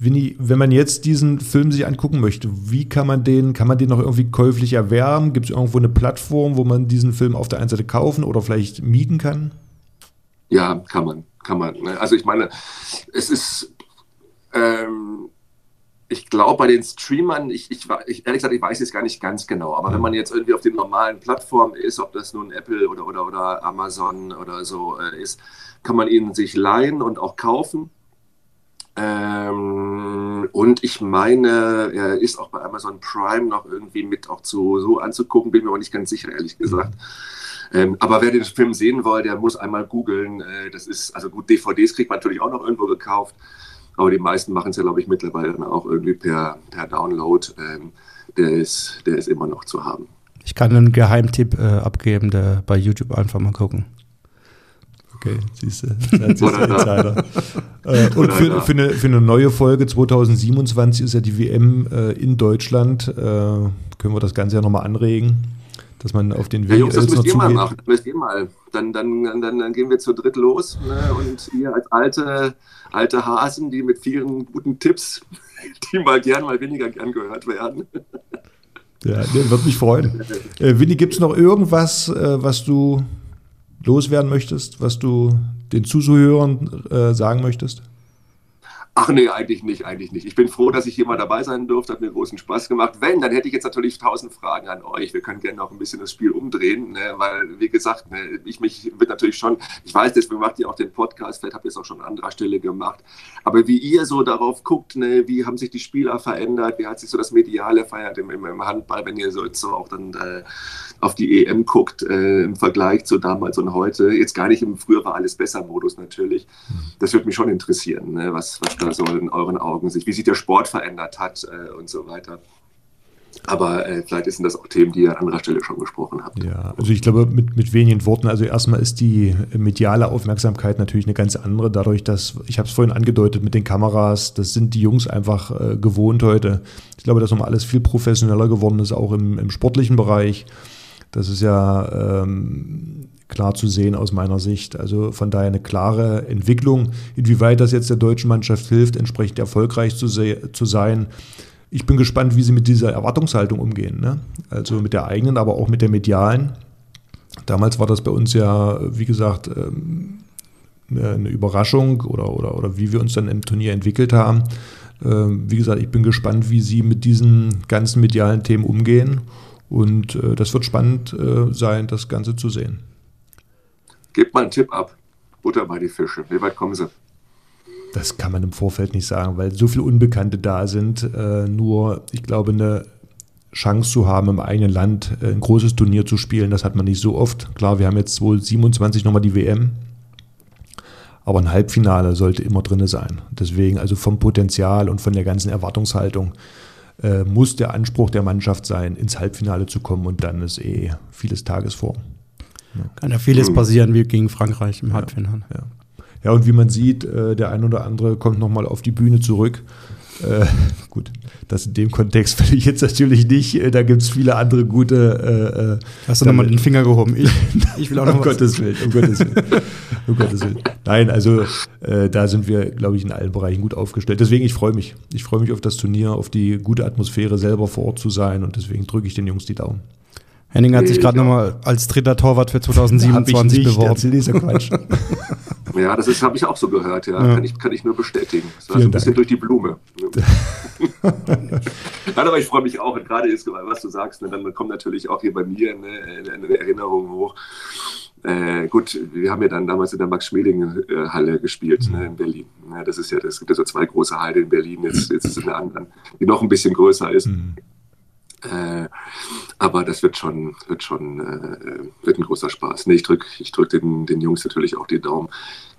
Winnie, wenn man jetzt diesen Film sich angucken möchte, wie kann man den, kann man den noch irgendwie käuflich erwerben? Gibt es irgendwo eine Plattform, wo man diesen Film auf der einen Seite kaufen oder vielleicht mieten kann? Ja, kann man, kann man. Ne? Also ich meine, es ist, ähm, ich glaube bei den Streamern, ich, ich, ich, ehrlich gesagt, ich weiß es gar nicht ganz genau, aber wenn man jetzt irgendwie auf den normalen Plattformen ist, ob das nun Apple oder, oder, oder Amazon oder so äh, ist, kann man ihn sich leihen und auch kaufen. Ähm, und ich meine, er ist auch bei Amazon Prime noch irgendwie mit auch zu, so anzugucken, bin mir aber nicht ganz sicher, ehrlich gesagt. Ähm, aber wer den Film sehen will, der muss einmal googeln. Äh, das ist, also gut, DVDs kriegt man natürlich auch noch irgendwo gekauft, aber die meisten machen es ja, glaube ich, mittlerweile dann auch irgendwie per, per Download. Ähm, der, ist, der ist immer noch zu haben. Ich kann einen Geheimtipp äh, abgeben, der bei YouTube einfach mal gucken. Okay, siehst du. Insider. äh, und für, für, eine, für eine neue Folge 2027 ist ja die WM äh, in Deutschland. Äh, können wir das Ganze ja nochmal anregen, dass man auf den Weg ja, Jungs, das müsst ihr mal machen. Müsst ihr mal. Dann, dann, dann, dann gehen wir zu dritt los. Ne? Und ihr als alte, alte Hasen, die mit vielen guten Tipps, die mal gern, mal weniger gern gehört werden. Ja, wird mich freuen. Äh, Winnie, gibt es noch irgendwas, äh, was du loswerden möchtest, was du den Zuhörern äh, sagen möchtest? Ach nee, eigentlich nicht, eigentlich nicht. Ich bin froh, dass ich hier mal dabei sein durfte. Hat mir großen Spaß gemacht. Wenn, dann hätte ich jetzt natürlich tausend Fragen an euch. Wir können gerne noch ein bisschen das Spiel umdrehen, ne? weil, wie gesagt, ne, ich mich wird natürlich schon, ich weiß, deswegen macht ihr auch den Podcast, vielleicht habt ihr es auch schon an anderer Stelle gemacht. Aber wie ihr so darauf guckt, ne, wie haben sich die Spieler verändert, wie hat sich so das Mediale verändert im, im Handball, wenn ihr so, jetzt so auch dann äh, auf die EM guckt, äh, im Vergleich zu damals und heute. Jetzt gar nicht im früher war alles besser Modus natürlich. Das würde mich schon interessieren, ne? was, was da so in euren Augen sich, wie sich der Sport verändert hat äh, und so weiter. Aber äh, vielleicht sind das auch Themen, die ihr an anderer Stelle schon besprochen habt. Ja, also ich glaube, mit, mit wenigen Worten, also erstmal ist die mediale Aufmerksamkeit natürlich eine ganz andere, dadurch, dass, ich habe es vorhin angedeutet mit den Kameras, das sind die Jungs einfach äh, gewohnt heute. Ich glaube, dass nochmal alles viel professioneller geworden ist, auch im, im sportlichen Bereich. Das ist ja ähm, klar zu sehen aus meiner Sicht. Also von daher eine klare Entwicklung. Inwieweit das jetzt der deutschen Mannschaft hilft, entsprechend erfolgreich zu, zu sein. Ich bin gespannt, wie sie mit dieser Erwartungshaltung umgehen. Ne? Also mit der eigenen, aber auch mit der medialen. Damals war das bei uns ja, wie gesagt, ähm, eine Überraschung oder, oder, oder wie wir uns dann im Turnier entwickelt haben. Ähm, wie gesagt, ich bin gespannt, wie sie mit diesen ganzen medialen Themen umgehen. Und äh, das wird spannend äh, sein, das Ganze zu sehen. Gebt mal einen Tipp ab. Butter bei die Fische. Wie weit kommen sie? Das kann man im Vorfeld nicht sagen, weil so viele Unbekannte da sind. Äh, nur, ich glaube, eine Chance zu haben, im eigenen Land äh, ein großes Turnier zu spielen, das hat man nicht so oft. Klar, wir haben jetzt wohl 27 nochmal die WM. Aber ein Halbfinale sollte immer drin sein. Deswegen, also vom Potenzial und von der ganzen Erwartungshaltung, äh, muss der Anspruch der Mannschaft sein, ins Halbfinale zu kommen und dann ist eh vieles Tagesform. Kann ja vieles passieren wie gegen Frankreich im Halbfinale. Ja, ja. und wie man sieht, äh, der ein oder andere kommt nochmal auf die Bühne zurück. Äh, gut, das in dem Kontext will ich jetzt natürlich nicht. Äh, da gibt es viele andere gute. Äh, äh Hast du nochmal den Finger gehoben? Ich, ich will auch noch um Gottes Willen, um Gottes Willen. um Gottes Willen. Nein, also äh, da sind wir, glaube ich, in allen Bereichen gut aufgestellt. Deswegen, ich freue mich. Ich freue mich auf das Turnier, auf die gute Atmosphäre, selber vor Ort zu sein und deswegen drücke ich den Jungs die Daumen. Henning hat sich gerade nochmal als dritter Torwart für 2027 beworben. Dieser Quatsch. Ja, das habe ich auch so gehört, ja. ja. Kann, ich, kann ich nur bestätigen. Das war Vielen so ein bisschen Dank. durch die Blume. Nein, aber ich freue mich auch. Und gerade ist, was du sagst, ne, dann kommt natürlich auch hier bei mir eine, eine Erinnerung hoch. Äh, gut, wir haben ja dann damals in der Max-Schmeling-Halle gespielt mhm. ne, in Berlin. Ja, das ist ja, es gibt ja so zwei große Hallen in Berlin, jetzt, jetzt ist es eine andere, die noch ein bisschen größer ist. Mhm. Äh, aber das wird schon, wird schon, äh, wird ein großer Spaß. Nee, ich drücke ich drück den, den Jungs natürlich auch die Daumen.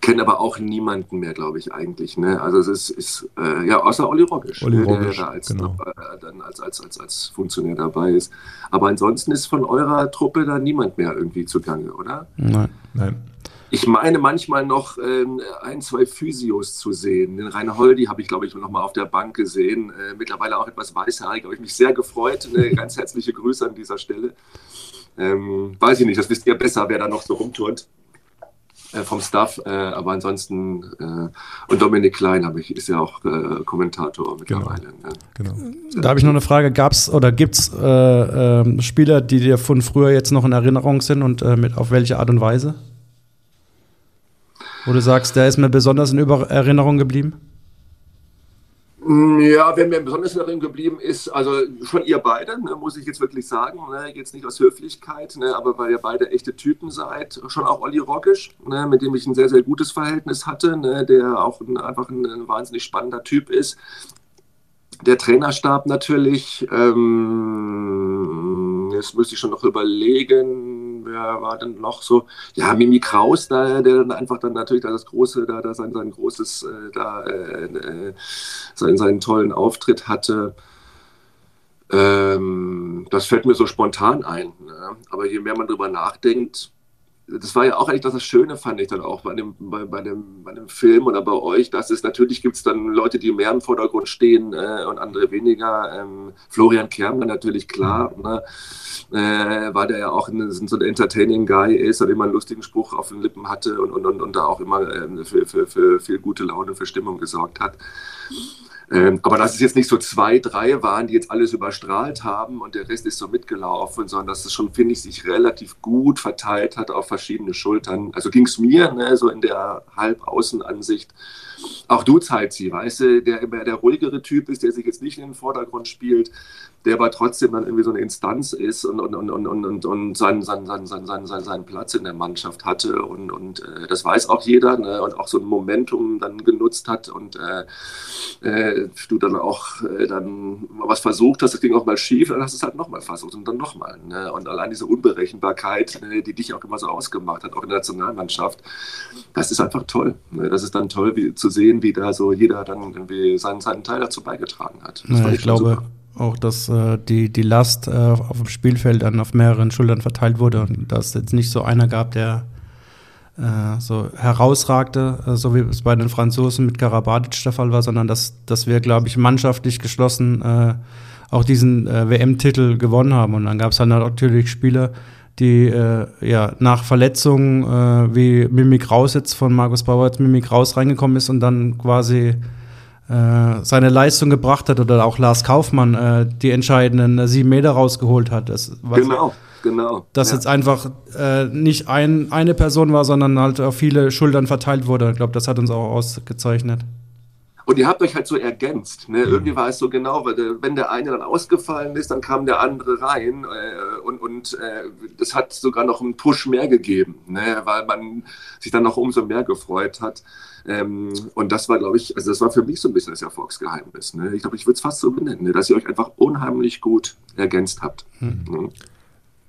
Kenne aber auch niemanden mehr, glaube ich, eigentlich. Ne? Also es ist, ist äh, ja, außer Olli Roggisch, Olli ne, der da als, genau. äh, dann als, als, als, als Funktionär dabei ist. Aber ansonsten ist von eurer Truppe da niemand mehr irgendwie zugange, oder? Nein, nein. Ich meine manchmal noch äh, ein, zwei Physios zu sehen. Den Rainer Holdi habe ich, glaube ich, noch mal auf der Bank gesehen. Äh, mittlerweile auch etwas weißhaarig, habe ich mich sehr gefreut. Eine ganz herzliche Grüße an dieser Stelle. Ähm, weiß ich nicht, das wisst ihr besser, wer da noch so rumturnt äh, vom Staff. Äh, aber ansonsten, äh, und Dominik Klein habe ich, ist ja auch äh, Kommentator mittlerweile. Genau. Ne? genau. Da habe ich noch eine Frage. Gab es oder gibt es ähm, Spieler, die dir von früher jetzt noch in Erinnerung sind und mit auf welche Art und Weise? Wo du sagst, der ist mir besonders in Über Erinnerung geblieben? Mm, ja, wer mir besonders in Erinnerung geblieben ist, also schon ihr beide, ne, muss ich jetzt wirklich sagen, ne, jetzt nicht aus Höflichkeit, ne, aber weil ihr beide echte Typen seid, schon auch Olli Rockisch, ne, mit dem ich ein sehr, sehr gutes Verhältnis hatte, ne, der auch ein, einfach ein, ein, wahnsinnig spannender Typ ist. Der Trainerstab natürlich, ähm, jetzt müsste ich schon noch überlegen, wer war denn noch so? Ja, Mimi Kraus, da, der dann einfach dann natürlich da das große, da, da sein, sein großes, äh, da äh, äh, sein, seinen tollen Auftritt hatte. Ähm, das fällt mir so spontan ein. Ne? Aber je mehr man drüber nachdenkt, das war ja auch eigentlich das Schöne, fand ich dann auch bei dem, bei, bei dem, bei dem Film oder bei euch, dass es natürlich gibt es dann Leute, die mehr im Vordergrund stehen äh, und andere weniger. Ähm, Florian Kermler natürlich klar, ne? äh, weil der ja auch ein, so ein entertaining Guy ist und immer einen lustigen Spruch auf den Lippen hatte und, und, und, und da auch immer äh, für, für, für viel gute Laune, für Stimmung gesorgt hat. Ähm, aber dass es jetzt nicht so zwei, drei waren, die jetzt alles überstrahlt haben und der Rest ist so mitgelaufen, sondern dass es schon, finde ich, sich relativ gut verteilt hat auf verschiedene Schultern. Also ging es mir, ne, so in der Halbaußenansicht. Auch du, Zeitzi, weißt du, der immer der ruhigere Typ ist, der sich jetzt nicht in den Vordergrund spielt, der aber trotzdem dann irgendwie so eine Instanz ist und, und, und, und, und, und seinen, seinen, seinen, seinen, seinen, seinen Platz in der Mannschaft hatte. Und, und äh, das weiß auch jeder ne? und auch so ein Momentum dann genutzt hat und äh, äh, du dann auch äh, dann was versucht hast, das ging auch mal schief, dann hast du es halt nochmal versucht und dann nochmal. Ne? Und allein diese Unberechenbarkeit, ne, die dich auch immer so ausgemacht hat, auch in der Nationalmannschaft, das ist einfach toll. Ne? Das ist dann toll wie, zu sehen, wie da so jeder dann irgendwie seinen, seinen Teil dazu beigetragen hat. Das naja, ich glaube, super auch, dass äh, die, die Last äh, auf dem Spielfeld dann auf mehreren Schultern verteilt wurde und dass es jetzt nicht so einer gab, der äh, so herausragte, äh, so wie es bei den Franzosen mit Karabatic der Fall war, sondern dass, dass wir, glaube ich, mannschaftlich geschlossen äh, auch diesen WM-Titel gewonnen haben. Und dann gab es halt natürlich Spieler, die äh, ja nach Verletzungen äh, wie Mimik Raus jetzt von Markus Bauer als Mimik Raus reingekommen ist und dann quasi seine Leistung gebracht hat oder auch Lars Kaufmann äh, die entscheidenden sieben Meter rausgeholt hat. Das, genau, genau. Dass ja. jetzt einfach äh, nicht ein, eine Person war, sondern halt auf viele Schultern verteilt wurde. Ich glaube, das hat uns auch ausgezeichnet. Und ihr habt euch halt so ergänzt. Ne? Mhm. Irgendwie war es so genau, weil wenn der eine dann ausgefallen ist, dann kam der andere rein äh, und, und äh, das hat sogar noch einen Push mehr gegeben, ne? weil man sich dann noch umso mehr gefreut hat. Ähm, und das war, glaube ich, also das war für mich so ein bisschen das Erfolgsgeheimnis. Ne? Ich glaube, ich würde es fast so benennen, ne? dass ihr euch einfach unheimlich gut ergänzt habt. Mhm.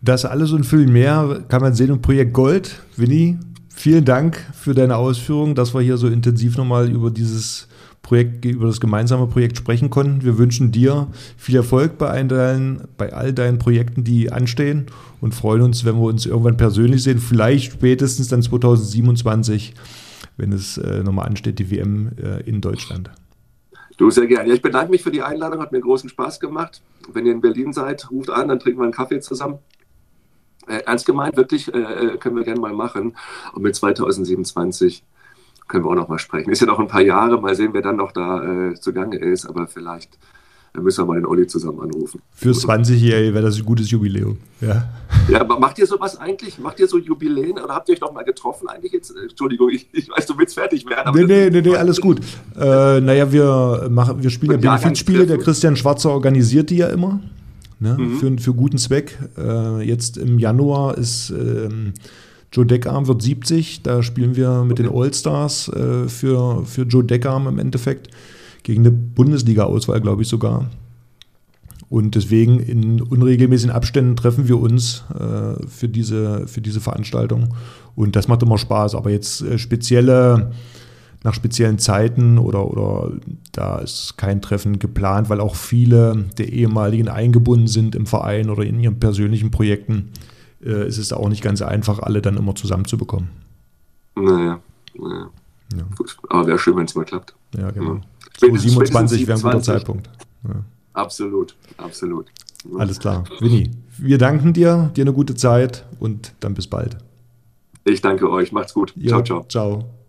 Das alles und viel mehr kann man sehen im Projekt Gold. Winnie, vielen Dank für deine Ausführungen, dass wir hier so intensiv nochmal über dieses Projekt, über das gemeinsame Projekt sprechen konnten. Wir wünschen dir viel Erfolg bei, deinen, bei all deinen Projekten, die anstehen und freuen uns, wenn wir uns irgendwann persönlich sehen, vielleicht spätestens dann 2027, wenn es äh, nochmal ansteht, die WM äh, in Deutschland. Du, sehr gerne. Ja, ich bedanke mich für die Einladung, hat mir großen Spaß gemacht. Wenn ihr in Berlin seid, ruft an, dann trinken wir einen Kaffee zusammen. Äh, ernst gemeint, wirklich, äh, äh können wir gerne mal machen. Und mit 2027 können wir auch noch mal sprechen. Ist ja noch ein paar Jahre, mal sehen, wer dann noch da äh, zugange ist, aber vielleicht äh, müssen wir mal den Olli zusammen anrufen. Fürs 20-Jährige wäre das ein gutes Jubiläum. Ja. ja, aber macht ihr sowas eigentlich? Macht ihr so Jubiläen oder habt ihr euch noch mal getroffen eigentlich jetzt? Entschuldigung, ich, ich weiß, du willst fertig werden. nee, nee, nee, nee, alles gut. Äh, naja, wir, machen, wir spielen ja Benefizspiele. Der Christian Schwarzer organisiert die ja immer. Ne, mhm. für, für guten Zweck. Äh, jetzt im Januar ist ähm, Joe Deckarm wird 70, da spielen wir mit den All-Stars äh, für, für Joe Deckarm im Endeffekt gegen eine Bundesliga-Auswahl, glaube ich sogar. Und deswegen in unregelmäßigen Abständen treffen wir uns äh, für, diese, für diese Veranstaltung. Und das macht immer Spaß. Aber jetzt äh, spezielle, nach speziellen Zeiten oder, oder da ist kein Treffen geplant, weil auch viele der ehemaligen eingebunden sind im Verein oder in ihren persönlichen Projekten äh, ist es auch nicht ganz einfach, alle dann immer zusammenzubekommen. Naja, naja. Ja. Aber wäre schön, wenn es mal klappt. Ja, genau. Ja. So 27 wäre ein guter Zeitpunkt. Ja. Absolut, absolut. Alles klar. Winnie, wir danken dir, dir eine gute Zeit und dann bis bald. Ich danke euch. Macht's gut. ciao, ciao. Ciao.